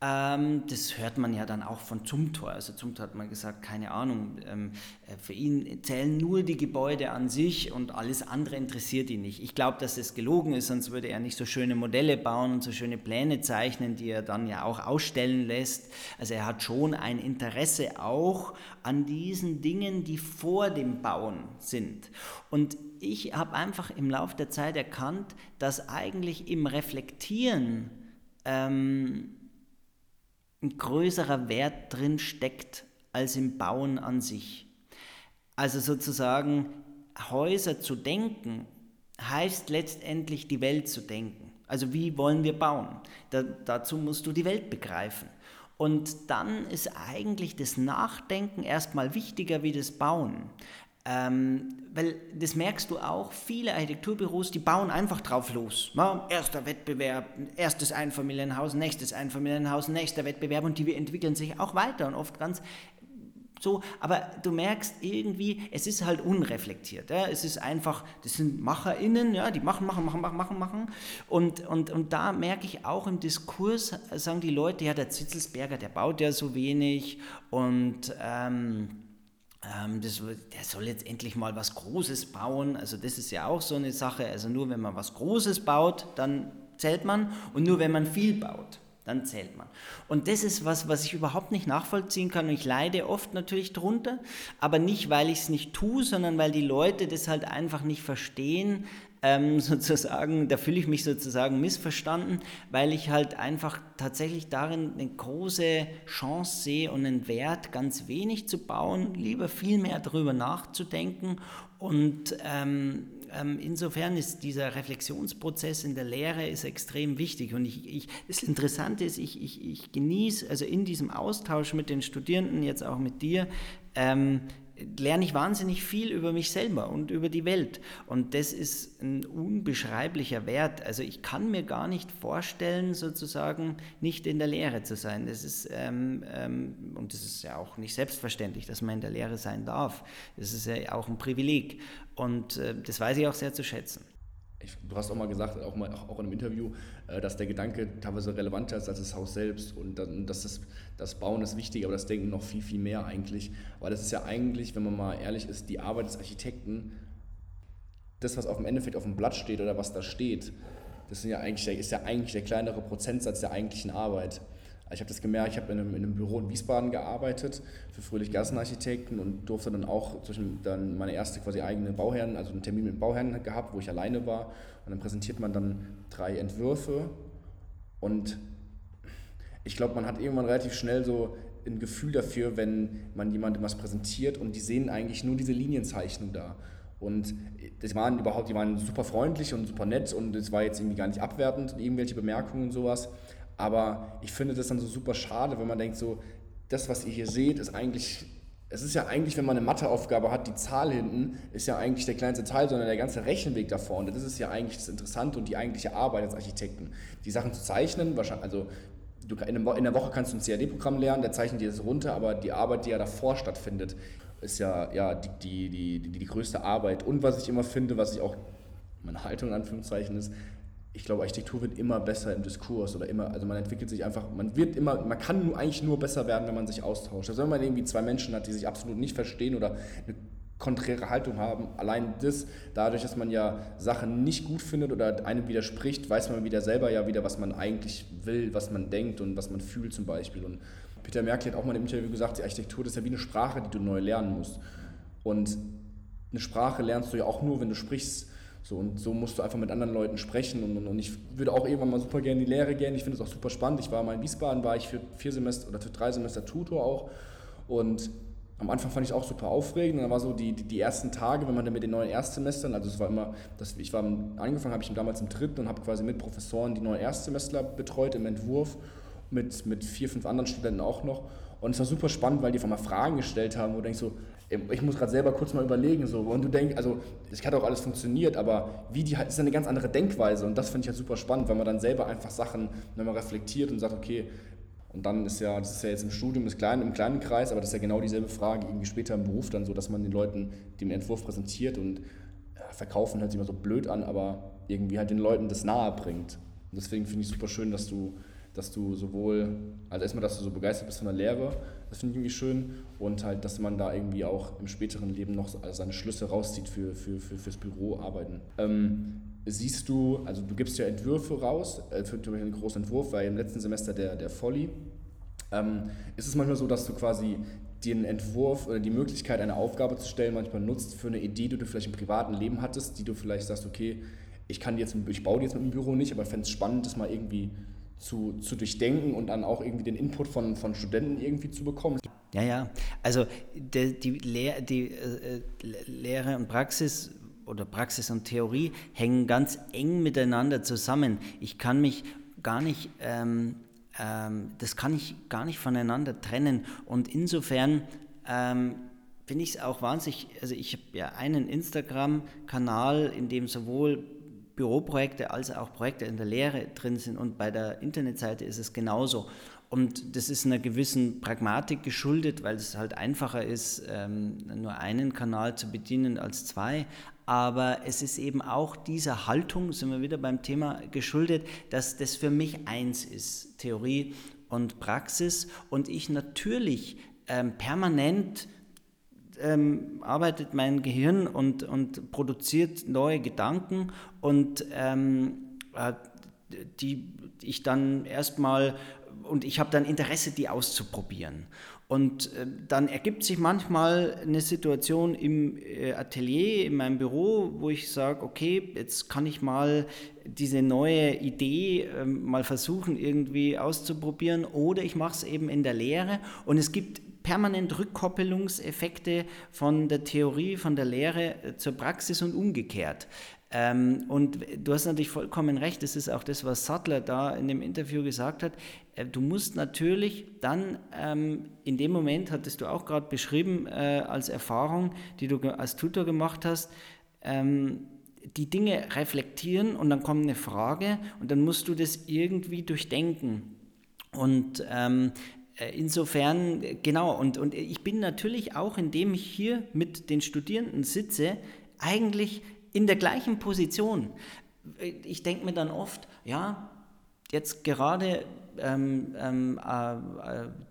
Ähm, das hört man ja dann auch von Zumthor. Also Zumthor hat mal gesagt, keine Ahnung, ähm, äh, für ihn zählen nur die Gebäude an sich und alles andere interessiert ihn nicht. Ich glaube, dass es gelogen ist, sonst würde er nicht so schöne Modelle bauen und so schöne Pläne zeichnen, die er dann ja auch ausstellen lässt. Also er hat schon ein Interesse auch an diesen Dingen, die vor dem Bauen sind. Und ich habe einfach im Laufe der Zeit erkannt, dass eigentlich im Reflektieren ähm, ein größerer Wert drin steckt als im Bauen an sich. Also sozusagen Häuser zu denken, heißt letztendlich die Welt zu denken. Also wie wollen wir bauen? Da, dazu musst du die Welt begreifen. Und dann ist eigentlich das Nachdenken erstmal wichtiger wie das Bauen. Ähm, weil das merkst du auch, viele Architekturbüros, die bauen einfach drauf los. Ja, erster Wettbewerb, erstes Einfamilienhaus, nächstes Einfamilienhaus, nächster Wettbewerb und die entwickeln sich auch weiter und oft ganz so, aber du merkst irgendwie, es ist halt unreflektiert. Ja? Es ist einfach, das sind MacherInnen, ja, die machen, machen, machen, machen, machen, machen. Und, und, und da merke ich auch im Diskurs, sagen die Leute, ja, der Zitzelsberger, der baut ja so wenig und ähm, das, der soll jetzt endlich mal was Großes bauen. Also das ist ja auch so eine Sache. Also nur wenn man was Großes baut, dann zählt man. Und nur wenn man viel baut, dann zählt man. Und das ist was, was ich überhaupt nicht nachvollziehen kann. Und ich leide oft natürlich drunter, aber nicht, weil ich es nicht tue, sondern weil die Leute das halt einfach nicht verstehen, ähm, <laughs> sozusagen, da fühle ich mich sozusagen missverstanden, weil ich halt einfach tatsächlich darin eine große Chance sehe und einen Wert, ganz wenig zu bauen, lieber viel mehr darüber nachzudenken und ähm, ähm, insofern ist dieser Reflexionsprozess in der Lehre ist extrem wichtig. Und ich, ich, das Interessante ist, ich, ich, ich genieße, also in diesem Austausch mit den Studierenden, jetzt auch mit dir, ähm, lerne ich wahnsinnig viel über mich selber und über die Welt. Und das ist ein unbeschreiblicher Wert. Also ich kann mir gar nicht vorstellen, sozusagen nicht in der Lehre zu sein. Das ist, ähm, ähm, und das ist ja auch nicht selbstverständlich, dass man in der Lehre sein darf. Das ist ja auch ein Privileg. Und äh, das weiß ich auch sehr zu schätzen ich, du hast auch mal gesagt, auch, mal, auch, in einem Interview, äh, dass der Gedanke teilweise relevanter ist als das Haus selbst und dass das, das Bauen ist wichtig, aber das Denken noch viel, viel mehr eigentlich. Weil das ist ja eigentlich, wenn man mal ehrlich ist, die Arbeit des Architekten, das, was auf dem Endeffekt auf dem Blatt steht oder was da steht, das sind ja eigentlich, ist ja eigentlich der kleinere Prozentsatz der eigentlichen Arbeit. Ich habe das gemerkt, ich habe in, in einem, Büro in Wiesbaden gearbeitet für Fröhlich-Gassenarchitekten und durfte dann auch zwischen dann meine erste quasi eigene Bauherren, also einen Termin mit Bauherren gehabt, wo ich alleine war. Und dann präsentiert man dann drei Entwürfe und ich glaube, man hat irgendwann relativ schnell so ein Gefühl dafür, wenn man jemandem was präsentiert und die sehen eigentlich nur diese Linienzeichnung da. Und das waren überhaupt, die waren super freundlich und super nett und es war jetzt irgendwie gar nicht abwertend, irgendwelche Bemerkungen und sowas. Aber ich finde das dann so super schade, wenn man denkt, so, das, was ihr hier seht, ist eigentlich, es ist ja eigentlich, wenn man eine Matheaufgabe hat, die Zahl hinten ist ja eigentlich der kleinste Teil, sondern der ganze Rechenweg da vorne. Das ist ja eigentlich das Interessante und die eigentliche Arbeit als Architekten. Die Sachen zu zeichnen, wahrscheinlich, also du, in der Woche kannst du ein CAD-Programm lernen, der zeichnet dir das runter, aber die Arbeit, die ja davor stattfindet, ist ja, ja die, die, die, die, die größte Arbeit. Und was ich immer finde, was ich auch meine Haltung in Anführungszeichen ist, ich glaube, Architektur wird immer besser im Diskurs oder immer, also man entwickelt sich einfach, man wird immer, man kann eigentlich nur besser werden, wenn man sich austauscht. Also wenn man irgendwie zwei Menschen hat, die sich absolut nicht verstehen oder eine konträre Haltung haben, allein das, dadurch, dass man ja Sachen nicht gut findet oder einem widerspricht, weiß man wieder selber ja wieder, was man eigentlich will, was man denkt und was man fühlt zum Beispiel. Und Peter Merkel hat auch mal im Interview gesagt, die Architektur das ist ja wie eine Sprache, die du neu lernen musst. Und eine Sprache lernst du ja auch nur, wenn du sprichst so, und so musst du einfach mit anderen Leuten sprechen. Und, und, ich würde auch irgendwann mal super gerne in die Lehre gehen. Ich finde es auch super spannend. Ich war mal in Wiesbaden, war ich für vier Semester oder für drei Semester Tutor auch. Und am Anfang fand ich es auch super aufregend. Und dann war so die, die, die, ersten Tage, wenn man dann mit den neuen Erstsemestern, also es war immer, das, ich war angefangen habe ich damals im dritten und habe quasi mit Professoren die neuen Erstsemestler betreut im Entwurf, mit, mit vier, fünf anderen Studenten auch noch. Und es war super spannend, weil die einfach mal Fragen gestellt haben, wo du denkst so, ich muss gerade selber kurz mal überlegen, so, und du denkst, also es hat auch alles funktioniert, aber wie die ist eine ganz andere Denkweise und das finde ich halt super spannend, weil man dann selber einfach Sachen, wenn man reflektiert und sagt, okay, und dann ist ja, das ist ja jetzt im Studium das kleine, im kleinen Kreis, aber das ist ja genau dieselbe Frage, irgendwie später im Beruf dann so, dass man den Leuten den Entwurf präsentiert und ja, verkaufen hört sich immer so blöd an, aber irgendwie halt den Leuten das nahe bringt. Und deswegen finde ich super schön, dass du dass du sowohl, also erstmal, dass du so begeistert bist von der Lehre, das finde ich irgendwie schön, und halt, dass man da irgendwie auch im späteren Leben noch seine Schlüsse rauszieht für, für, für, fürs Büroarbeiten. Ähm, siehst du, also du gibst ja Entwürfe raus, äh, für, für einen großen Entwurf, weil im letzten Semester der, der Folly. Ähm, ist es manchmal so, dass du quasi den Entwurf oder die Möglichkeit, eine Aufgabe zu stellen, manchmal nutzt für eine Idee, die du vielleicht im privaten Leben hattest, die du vielleicht sagst, okay, ich kann jetzt, ich baue die jetzt mit dem Büro nicht, aber fände es spannend, das mal irgendwie zu, zu durchdenken und dann auch irgendwie den Input von, von Studenten irgendwie zu bekommen. Ja, ja. Also die, die, Lehr, die äh, Lehre und Praxis oder Praxis und Theorie hängen ganz eng miteinander zusammen. Ich kann mich gar nicht, ähm, ähm, das kann ich gar nicht voneinander trennen. Und insofern ähm, finde ich es auch wahnsinnig, also ich habe ja einen Instagram-Kanal, in dem sowohl Büroprojekte als auch Projekte in der Lehre drin sind und bei der Internetseite ist es genauso. Und das ist einer gewissen Pragmatik geschuldet, weil es halt einfacher ist, ähm, nur einen Kanal zu bedienen als zwei. Aber es ist eben auch dieser Haltung, sind wir wieder beim Thema geschuldet, dass das für mich eins ist, Theorie und Praxis. Und ich natürlich ähm, permanent ähm, arbeitet mein Gehirn und, und produziert neue Gedanken und ähm, äh, die ich dann erstmal und ich habe dann Interesse, die auszuprobieren. Und äh, dann ergibt sich manchmal eine Situation im äh, Atelier, in meinem Büro, wo ich sage, okay, jetzt kann ich mal diese neue Idee äh, mal versuchen irgendwie auszuprobieren oder ich mache es eben in der Lehre und es gibt permanent Rückkoppelungseffekte von der Theorie, von der Lehre äh, zur Praxis und umgekehrt. Ähm, und du hast natürlich vollkommen recht, das ist auch das, was Sattler da in dem Interview gesagt hat. Äh, du musst natürlich dann, ähm, in dem Moment, hattest du auch gerade beschrieben, äh, als Erfahrung, die du als Tutor gemacht hast, ähm, die Dinge reflektieren und dann kommt eine Frage und dann musst du das irgendwie durchdenken. Und ähm, äh, insofern, genau, und, und ich bin natürlich auch, indem ich hier mit den Studierenden sitze, eigentlich in der gleichen Position. Ich denke mir dann oft, ja, jetzt gerade ähm, ähm, äh, äh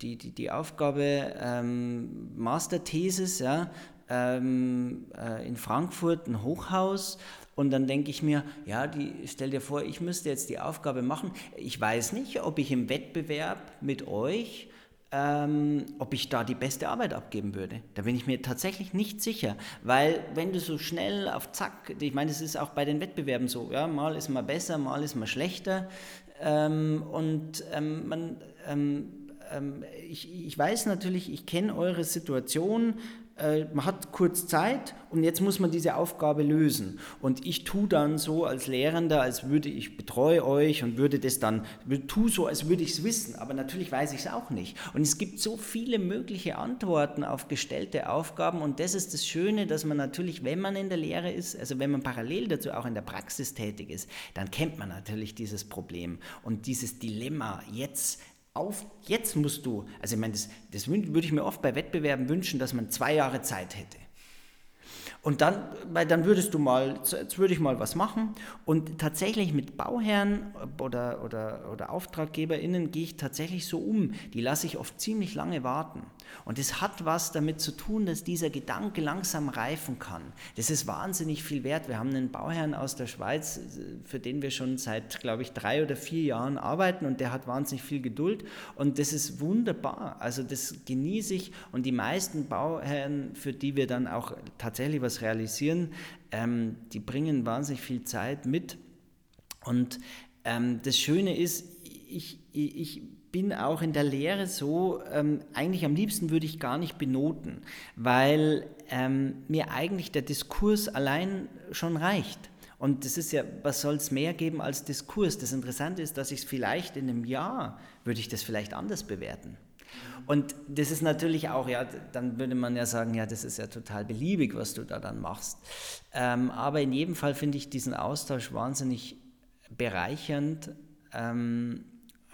die, die, die Aufgabe ähm, Masterthesis, ja, ähm, äh, in Frankfurt ein Hochhaus und dann denke ich mir, ja, die, stell dir vor, ich müsste jetzt die Aufgabe machen. Ich weiß nicht, ob ich im Wettbewerb mit euch ähm, ob ich da die beste Arbeit abgeben würde. Da bin ich mir tatsächlich nicht sicher, weil wenn du so schnell auf Zack, ich meine, es ist auch bei den Wettbewerben so, ja, mal ist man besser, mal ist man schlechter ähm, und ähm, man, ähm, ähm, ich, ich weiß natürlich, ich kenne eure Situation, man hat kurz Zeit und jetzt muss man diese Aufgabe lösen. Und ich tue dann so als Lehrender, als würde ich betreue euch und würde das dann, tue so, als würde ich es wissen, aber natürlich weiß ich es auch nicht. Und es gibt so viele mögliche Antworten auf gestellte Aufgaben und das ist das Schöne, dass man natürlich, wenn man in der Lehre ist, also wenn man parallel dazu auch in der Praxis tätig ist, dann kennt man natürlich dieses Problem und dieses Dilemma, jetzt auf, jetzt musst du, also ich meine, das, das würde ich mir oft bei Wettbewerben wünschen, dass man zwei Jahre Zeit hätte. Und dann, weil dann würdest du mal, jetzt würde ich mal was machen. Und tatsächlich mit Bauherren oder, oder, oder AuftraggeberInnen gehe ich tatsächlich so um. Die lasse ich oft ziemlich lange warten. Und es hat was damit zu tun, dass dieser Gedanke langsam reifen kann. Das ist wahnsinnig viel wert. Wir haben einen Bauherrn aus der Schweiz, für den wir schon seit, glaube ich, drei oder vier Jahren arbeiten und der hat wahnsinnig viel Geduld. Und das ist wunderbar. Also das genieße ich. Und die meisten Bauherren, für die wir dann auch tatsächlich was realisieren, ähm, die bringen wahnsinnig viel Zeit mit. Und ähm, das Schöne ist, ich, ich bin auch in der Lehre so, ähm, eigentlich am liebsten würde ich gar nicht benoten, weil ähm, mir eigentlich der Diskurs allein schon reicht. Und das ist ja, was soll es mehr geben als Diskurs? Das Interessante ist, dass ich es vielleicht in einem Jahr, würde ich das vielleicht anders bewerten. Und das ist natürlich auch, ja, dann würde man ja sagen, ja, das ist ja total beliebig, was du da dann machst. Ähm, aber in jedem Fall finde ich diesen Austausch wahnsinnig bereichernd, ähm,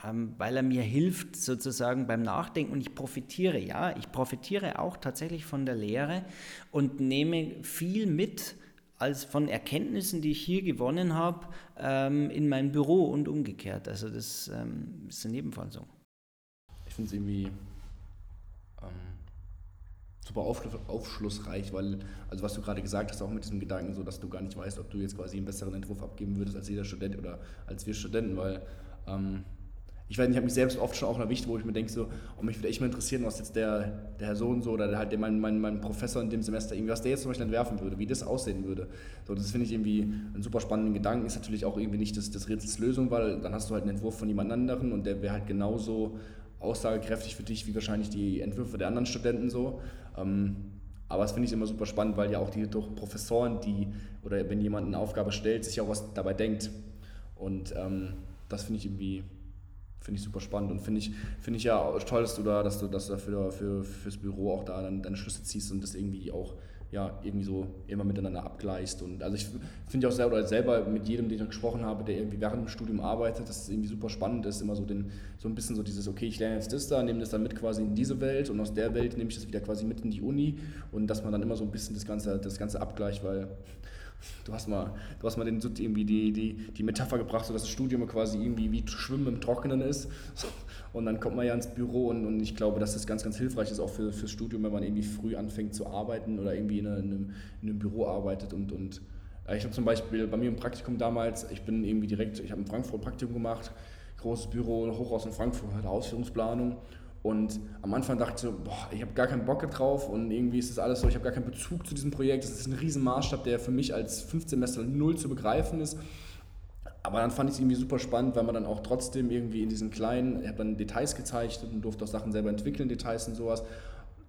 ähm, weil er mir hilft sozusagen beim Nachdenken und ich profitiere, ja, ich profitiere auch tatsächlich von der Lehre und nehme viel mit als von Erkenntnissen, die ich hier gewonnen habe, ähm, in mein Büro und umgekehrt. Also das ähm, ist in jedem Fall so. Ich finde es irgendwie ähm, super aufschlussreich, weil, also was du gerade gesagt hast, auch mit diesem Gedanken, so dass du gar nicht weißt, ob du jetzt quasi einen besseren Entwurf abgeben würdest als jeder Student oder als wir Studenten, weil ähm, ich weiß nicht, ich habe mich selbst oft schon auch erwischt, wo ich mir denke, so, oh, mich würde echt mal interessieren, was jetzt der, der Herr so und so oder der, halt der, mein, mein, mein Professor in dem Semester, irgendwie, was der jetzt zum Beispiel entwerfen würde, wie das aussehen würde. So, das finde ich irgendwie einen super spannenden Gedanken. Ist natürlich auch irgendwie nicht das, das Rätsels Lösung, weil dann hast du halt einen Entwurf von jemand anderem und der wäre halt genauso aussagekräftig für dich wie wahrscheinlich die Entwürfe der anderen Studenten so. Ähm, aber das finde ich immer super spannend, weil ja auch die durch Professoren, die, oder wenn jemand eine Aufgabe stellt, sich auch was dabei denkt. Und ähm, das finde ich irgendwie finde ich super spannend und finde ich, find ich ja toll, dass du da, dass du, dass du dafür für, fürs Büro auch da dann deine Schlüsse ziehst und das irgendwie auch ja, irgendwie so immer miteinander abgleichst. Und also ich finde auch selber, selber mit jedem, den ich gesprochen habe, der irgendwie während dem Studium arbeitet, dass es irgendwie super spannend ist, immer so, den, so ein bisschen so dieses, okay, ich lerne jetzt das da, nehme das dann mit quasi in diese Welt und aus der Welt nehme ich das wieder quasi mit in die Uni und dass man dann immer so ein bisschen das Ganze, das Ganze abgleicht, weil Du hast mal, du hast mal den, irgendwie die, die, die Metapher gebracht, so dass das Studium quasi irgendwie wie Schwimmen im Trockenen ist. <laughs> Und dann kommt man ja ins Büro und, und ich glaube, dass das ganz, ganz hilfreich ist auch für, fürs Studium, wenn man irgendwie früh anfängt zu arbeiten oder irgendwie in einem, in einem Büro arbeitet. Und, und äh, ich habe zum Beispiel bei mir im Praktikum damals, ich bin irgendwie direkt, ich habe in Frankfurt Praktikum gemacht, großes Büro, Hochhaus in Frankfurt, Ausführungsplanung. Und am Anfang dachte ich so, boah, ich habe gar keinen Bock drauf und irgendwie ist das alles so, ich habe gar keinen Bezug zu diesem Projekt. Das ist ein riesen Maßstab, der für mich als Fünfsemester null zu begreifen ist. Aber dann fand ich es irgendwie super spannend, weil man dann auch trotzdem irgendwie in diesen kleinen, ich habe dann Details gezeichnet und durfte auch Sachen selber entwickeln, Details und sowas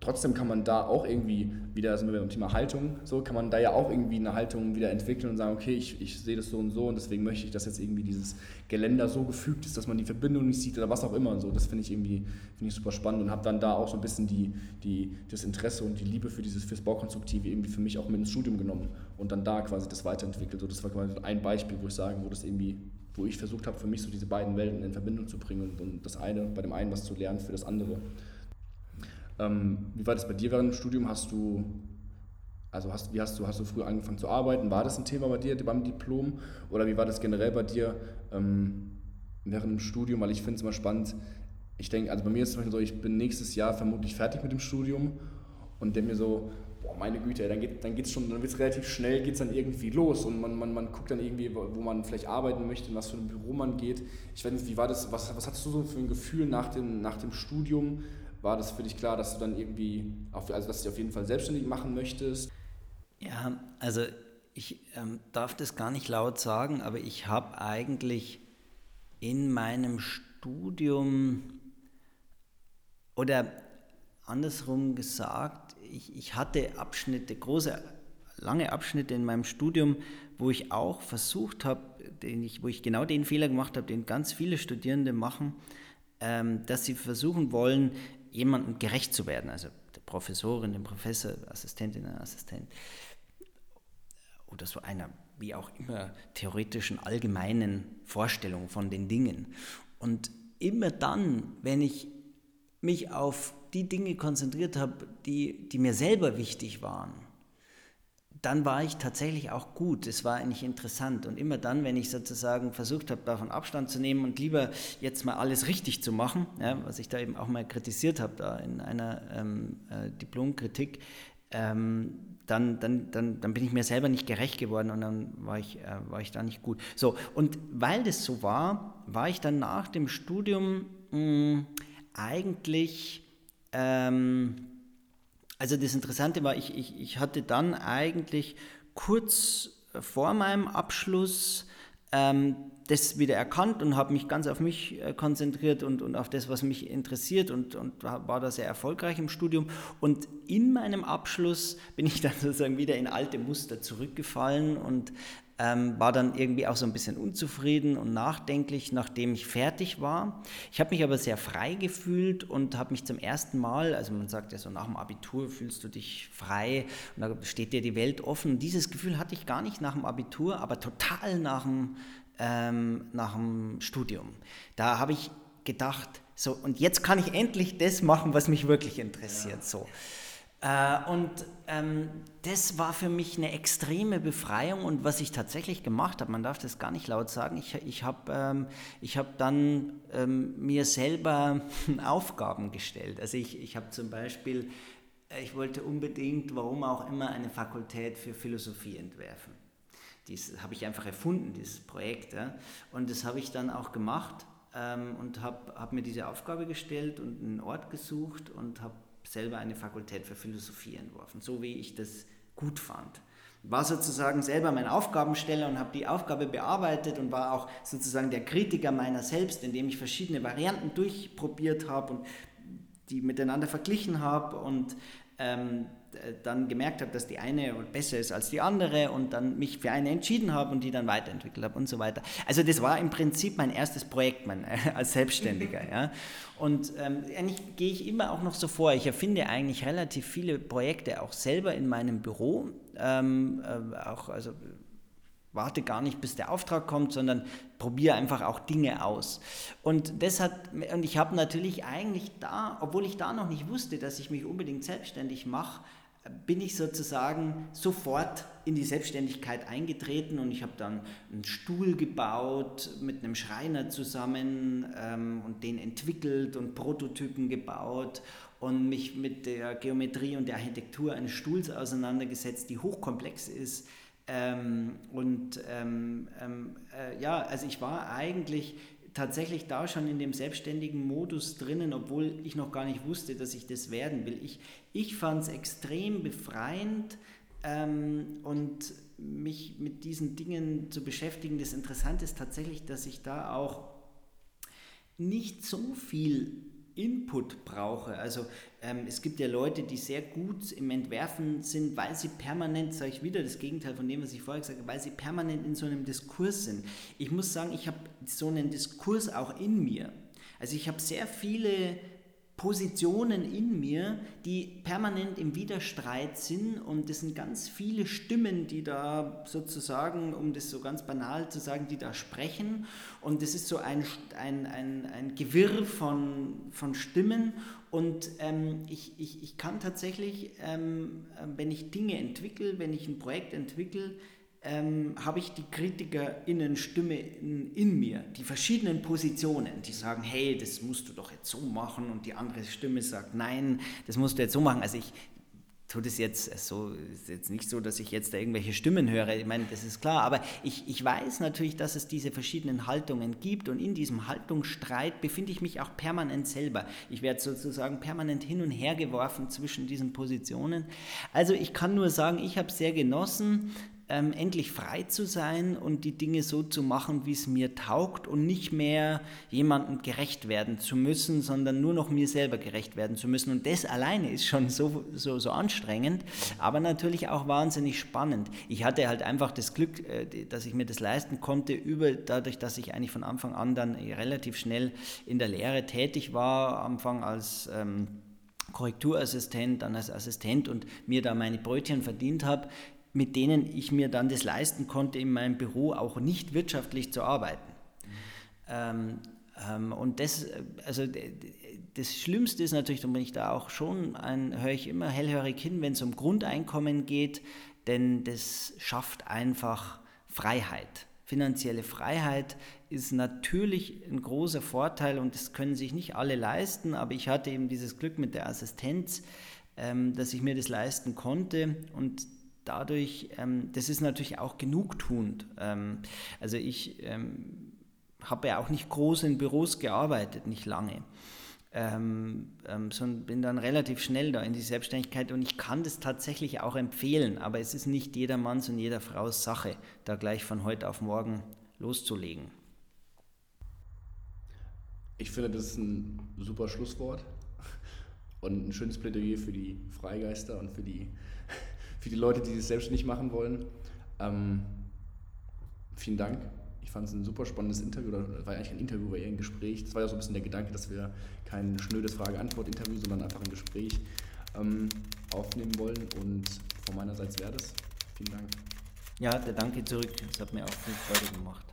trotzdem kann man da auch irgendwie wieder, sind wir beim Thema Haltung, so kann man da ja auch irgendwie eine Haltung wieder entwickeln und sagen, okay, ich, ich sehe das so und so und deswegen möchte ich, dass jetzt irgendwie dieses Geländer so gefügt ist, dass man die Verbindung nicht sieht oder was auch immer. So, das finde ich irgendwie finde ich super spannend und habe dann da auch so ein bisschen die, die, das Interesse und die Liebe für dieses fürs Baukonstruktive irgendwie für mich auch mit ins Studium genommen und dann da quasi das weiterentwickelt. So, das war quasi ein Beispiel, wo ich sage, wo das irgendwie wo ich versucht habe, für mich so diese beiden Welten in Verbindung zu bringen und, und das eine, bei dem einen was zu lernen, für das andere. Ähm, wie war das bei dir während dem Studium? Hast du, also hast, wie hast du, hast du früh angefangen zu arbeiten? War das ein Thema bei dir beim Diplom? Oder wie war das generell bei dir ähm, während dem Studium? Weil ich finde es immer spannend. Ich denke, also bei mir ist es zum Beispiel so, ich bin nächstes Jahr vermutlich fertig mit dem Studium und denke mir so, boah, meine Güte, dann geht dann geht's schon, dann wird es relativ schnell, geht es dann irgendwie los und man, man, man guckt dann irgendwie, wo man vielleicht arbeiten möchte, in was für ein Büro man geht. Ich weiß nicht, wie war das, was, was hattest du so für ein Gefühl nach dem, nach dem Studium? War das für dich klar, dass du dann irgendwie, auf, also dass du dich auf jeden Fall selbstständig machen möchtest? Ja, also ich ähm, darf das gar nicht laut sagen, aber ich habe eigentlich in meinem Studium oder andersrum gesagt, ich, ich hatte Abschnitte, große, lange Abschnitte in meinem Studium, wo ich auch versucht habe, wo ich genau den Fehler gemacht habe, den ganz viele Studierende machen, ähm, dass sie versuchen wollen, jemandem gerecht zu werden, also der Professorin, dem Professor, Assistentin, Assistent oder so einer, wie auch immer, theoretischen, allgemeinen Vorstellung von den Dingen. Und immer dann, wenn ich mich auf die Dinge konzentriert habe, die, die mir selber wichtig waren, dann war ich tatsächlich auch gut. Es war eigentlich interessant. Und immer dann, wenn ich sozusagen versucht habe, davon Abstand zu nehmen und lieber jetzt mal alles richtig zu machen, ja, was ich da eben auch mal kritisiert habe, da in einer ähm, äh, Diplomkritik, ähm, dann, dann, dann, dann bin ich mir selber nicht gerecht geworden und dann war ich, äh, war ich da nicht gut. So, und weil das so war, war ich dann nach dem Studium mh, hm, eigentlich. Ähm, also das Interessante war, ich, ich, ich hatte dann eigentlich kurz vor meinem Abschluss ähm, das wieder erkannt und habe mich ganz auf mich äh, konzentriert und, und auf das, was mich interessiert und, und war da sehr erfolgreich im Studium. Und in meinem Abschluss bin ich <laughs> dann sozusagen wieder in alte Muster zurückgefallen und ähm, war dann irgendwie auch so ein bisschen unzufrieden und nachdenklich, nachdem ich fertig war. Ich habe mich aber sehr frei gefühlt und habe mich zum ersten Mal, also man sagt ja so nach dem Abitur fühlst du dich frei und da steht dir die Welt offen. Dieses Gefühl hatte ich gar nicht nach dem Abitur, aber total nach dem, ähm, nach dem Studium. Da habe ich gedacht, so und jetzt kann ich endlich das machen, was mich wirklich interessiert. Ja. So. Äh, und ähm, das war für mich eine extreme Befreiung und was ich tatsächlich gemacht habe, man darf das gar nicht laut sagen, ich, ich habe ähm, hab dann ähm, mir selber <laughs> Aufgaben gestellt. Also ich, ich habe zum Beispiel, äh, ich wollte unbedingt, warum auch immer, eine Fakultät für Philosophie entwerfen. Das habe ich einfach erfunden, dieses Projekt. Ja? Und das habe ich dann auch gemacht ähm, und habe hab mir diese Aufgabe gestellt und einen Ort gesucht und habe selber eine Fakultät für Philosophie entworfen, so wie ich das gut fand. War sozusagen selber mein Aufgabensteller und habe die Aufgabe bearbeitet und war auch sozusagen der Kritiker meiner selbst, indem ich verschiedene Varianten durchprobiert habe und die miteinander verglichen habe und ähm, dann gemerkt habe, dass die eine besser ist als die andere und dann mich für eine entschieden habe und die dann weiterentwickelt habe und so weiter. Also das war im Prinzip mein erstes Projekt mein, äh, <laughs> als Selbstständiger. <laughs> ja. Und ähm, eigentlich gehe ich immer auch noch so vor, ich erfinde eigentlich relativ viele Projekte auch selber in meinem Büro, ähm, äh, auch also warte gar nicht, bis der Auftrag kommt, sondern probiere einfach auch Dinge aus. Und das hat, und ich habe natürlich eigentlich da, obwohl ich da noch nicht wusste, dass ich mich unbedingt selbstständig mache, bin ich sozusagen sofort in die Selbstständigkeit eingetreten und ich habe dann einen Stuhl gebaut mit einem Schreiner zusammen ähm, und den entwickelt und Prototypen gebaut und mich mit der Geometrie und der Architektur eines Stuhls auseinandergesetzt, die hochkomplex ist. Ähm, und ähm, ähm äh, ja, also ich war eigentlich tatsächlich da schon in dem selbstständigen Modus drinnen, obwohl ich noch gar nicht wusste, dass ich das werden will. Ich, ich fand es extrem befreiend ähm, und mich mit diesen Dingen zu beschäftigen. Das Interessante ist tatsächlich, dass ich da auch nicht so viel Input brauche. Also ähm, es gibt ja Leute, die sehr gut im Entwerfen sind, weil sie permanent, sage ich wieder das Gegenteil von dem, was ich vorher gesagt habe, weil sie permanent in so einem Diskurs sind. Ich muss sagen, ich habe so einen Diskurs auch in mir. Also ich habe sehr viele Positionen in mir, die permanent im Widerstreit sind. Und das sind ganz viele Stimmen, die da sozusagen, um das so ganz banal zu sagen, die da sprechen. Und das ist so ein, ein, ein, ein Gewirr von, von Stimmen. Und ähm, ich, ich, ich kann tatsächlich, ähm, wenn ich Dinge entwickle, wenn ich ein Projekt entwickle, ähm, habe ich die KritikerInnen-Stimme in, in, mir, die verschiedenen Positionen, die sagen, hey, das musst du doch jetzt so machen und die andere Stimme sagt, nein, das musst du jetzt so machen. Also ich tue das jetzt so, ist jetzt nicht so, dass ich jetzt da irgendwelche Stimmen höre, ich meine, das ist klar, aber ich, ich weiß natürlich, dass es diese verschiedenen Haltungen gibt und in diesem Haltungsstreit befinde ich mich auch permanent selber. Ich werde sozusagen permanent hin und her geworfen zwischen diesen Positionen. Also ich kann nur sagen, ich habe sehr genossen, ähm, endlich frei zu sein und die Dinge so zu machen, wie es mir taugt und nicht mehr jemandem gerecht werden zu müssen, sondern nur noch mir selber gerecht werden zu müssen. Und das alleine ist schon so, so, so anstrengend, aber natürlich auch wahnsinnig spannend. Ich hatte halt einfach das Glück, äh, dass ich mir das leisten konnte, über, dadurch, dass ich eigentlich von Anfang an dann relativ schnell in der Lehre tätig war, am Anfang als ähm, Korrekturassistent, dann als Assistent und mir da meine Brötchen verdient habe, mit denen ich mir dann das leisten konnte, in meinem Büro auch nicht wirtschaftlich zu arbeiten. Mhm. Ähm, ähm, und das, also das Schlimmste ist natürlich, da bin ich da auch schon, höre ich immer hellhörig hin, wenn es um Grundeinkommen geht, denn das schafft einfach Freiheit. Finanzielle Freiheit ist natürlich ein großer Vorteil und das können sich nicht alle leisten, aber ich hatte eben dieses Glück mit der Assistenz, ähm, dass ich mir das leisten konnte und dadurch, ähm, das ist natürlich auch genugtuend. Ähm, also ich ähm, habe ja auch nicht groß in Büros gearbeitet, nicht lange. Ähm, ähm, sondern bin dann relativ schnell da in die Selbstständigkeit und ich kann das tatsächlich auch empfehlen, aber es ist nicht jedermanns und jeder Frau's Sache, da gleich von heute auf morgen loszulegen. Ich finde, das ist ein super Schlusswort und ein schönes Plädoyer für die Freigeister und für die für die Leute, die es selbstständig machen wollen. Ähm, vielen Dank. Ich fand es ein super spannendes Interview, oder war eigentlich kein Interview, war eher ein Gespräch. Das war ja so ein bisschen der Gedanke, dass wir kein schnödes Frage-Antwort-Interview, sondern einfach ein Gespräch ähm, aufnehmen wollen. Und von meiner Seite wäre das. Vielen Dank. Ja, der Danke zurück. Es hat mir auch viel Freude gemacht.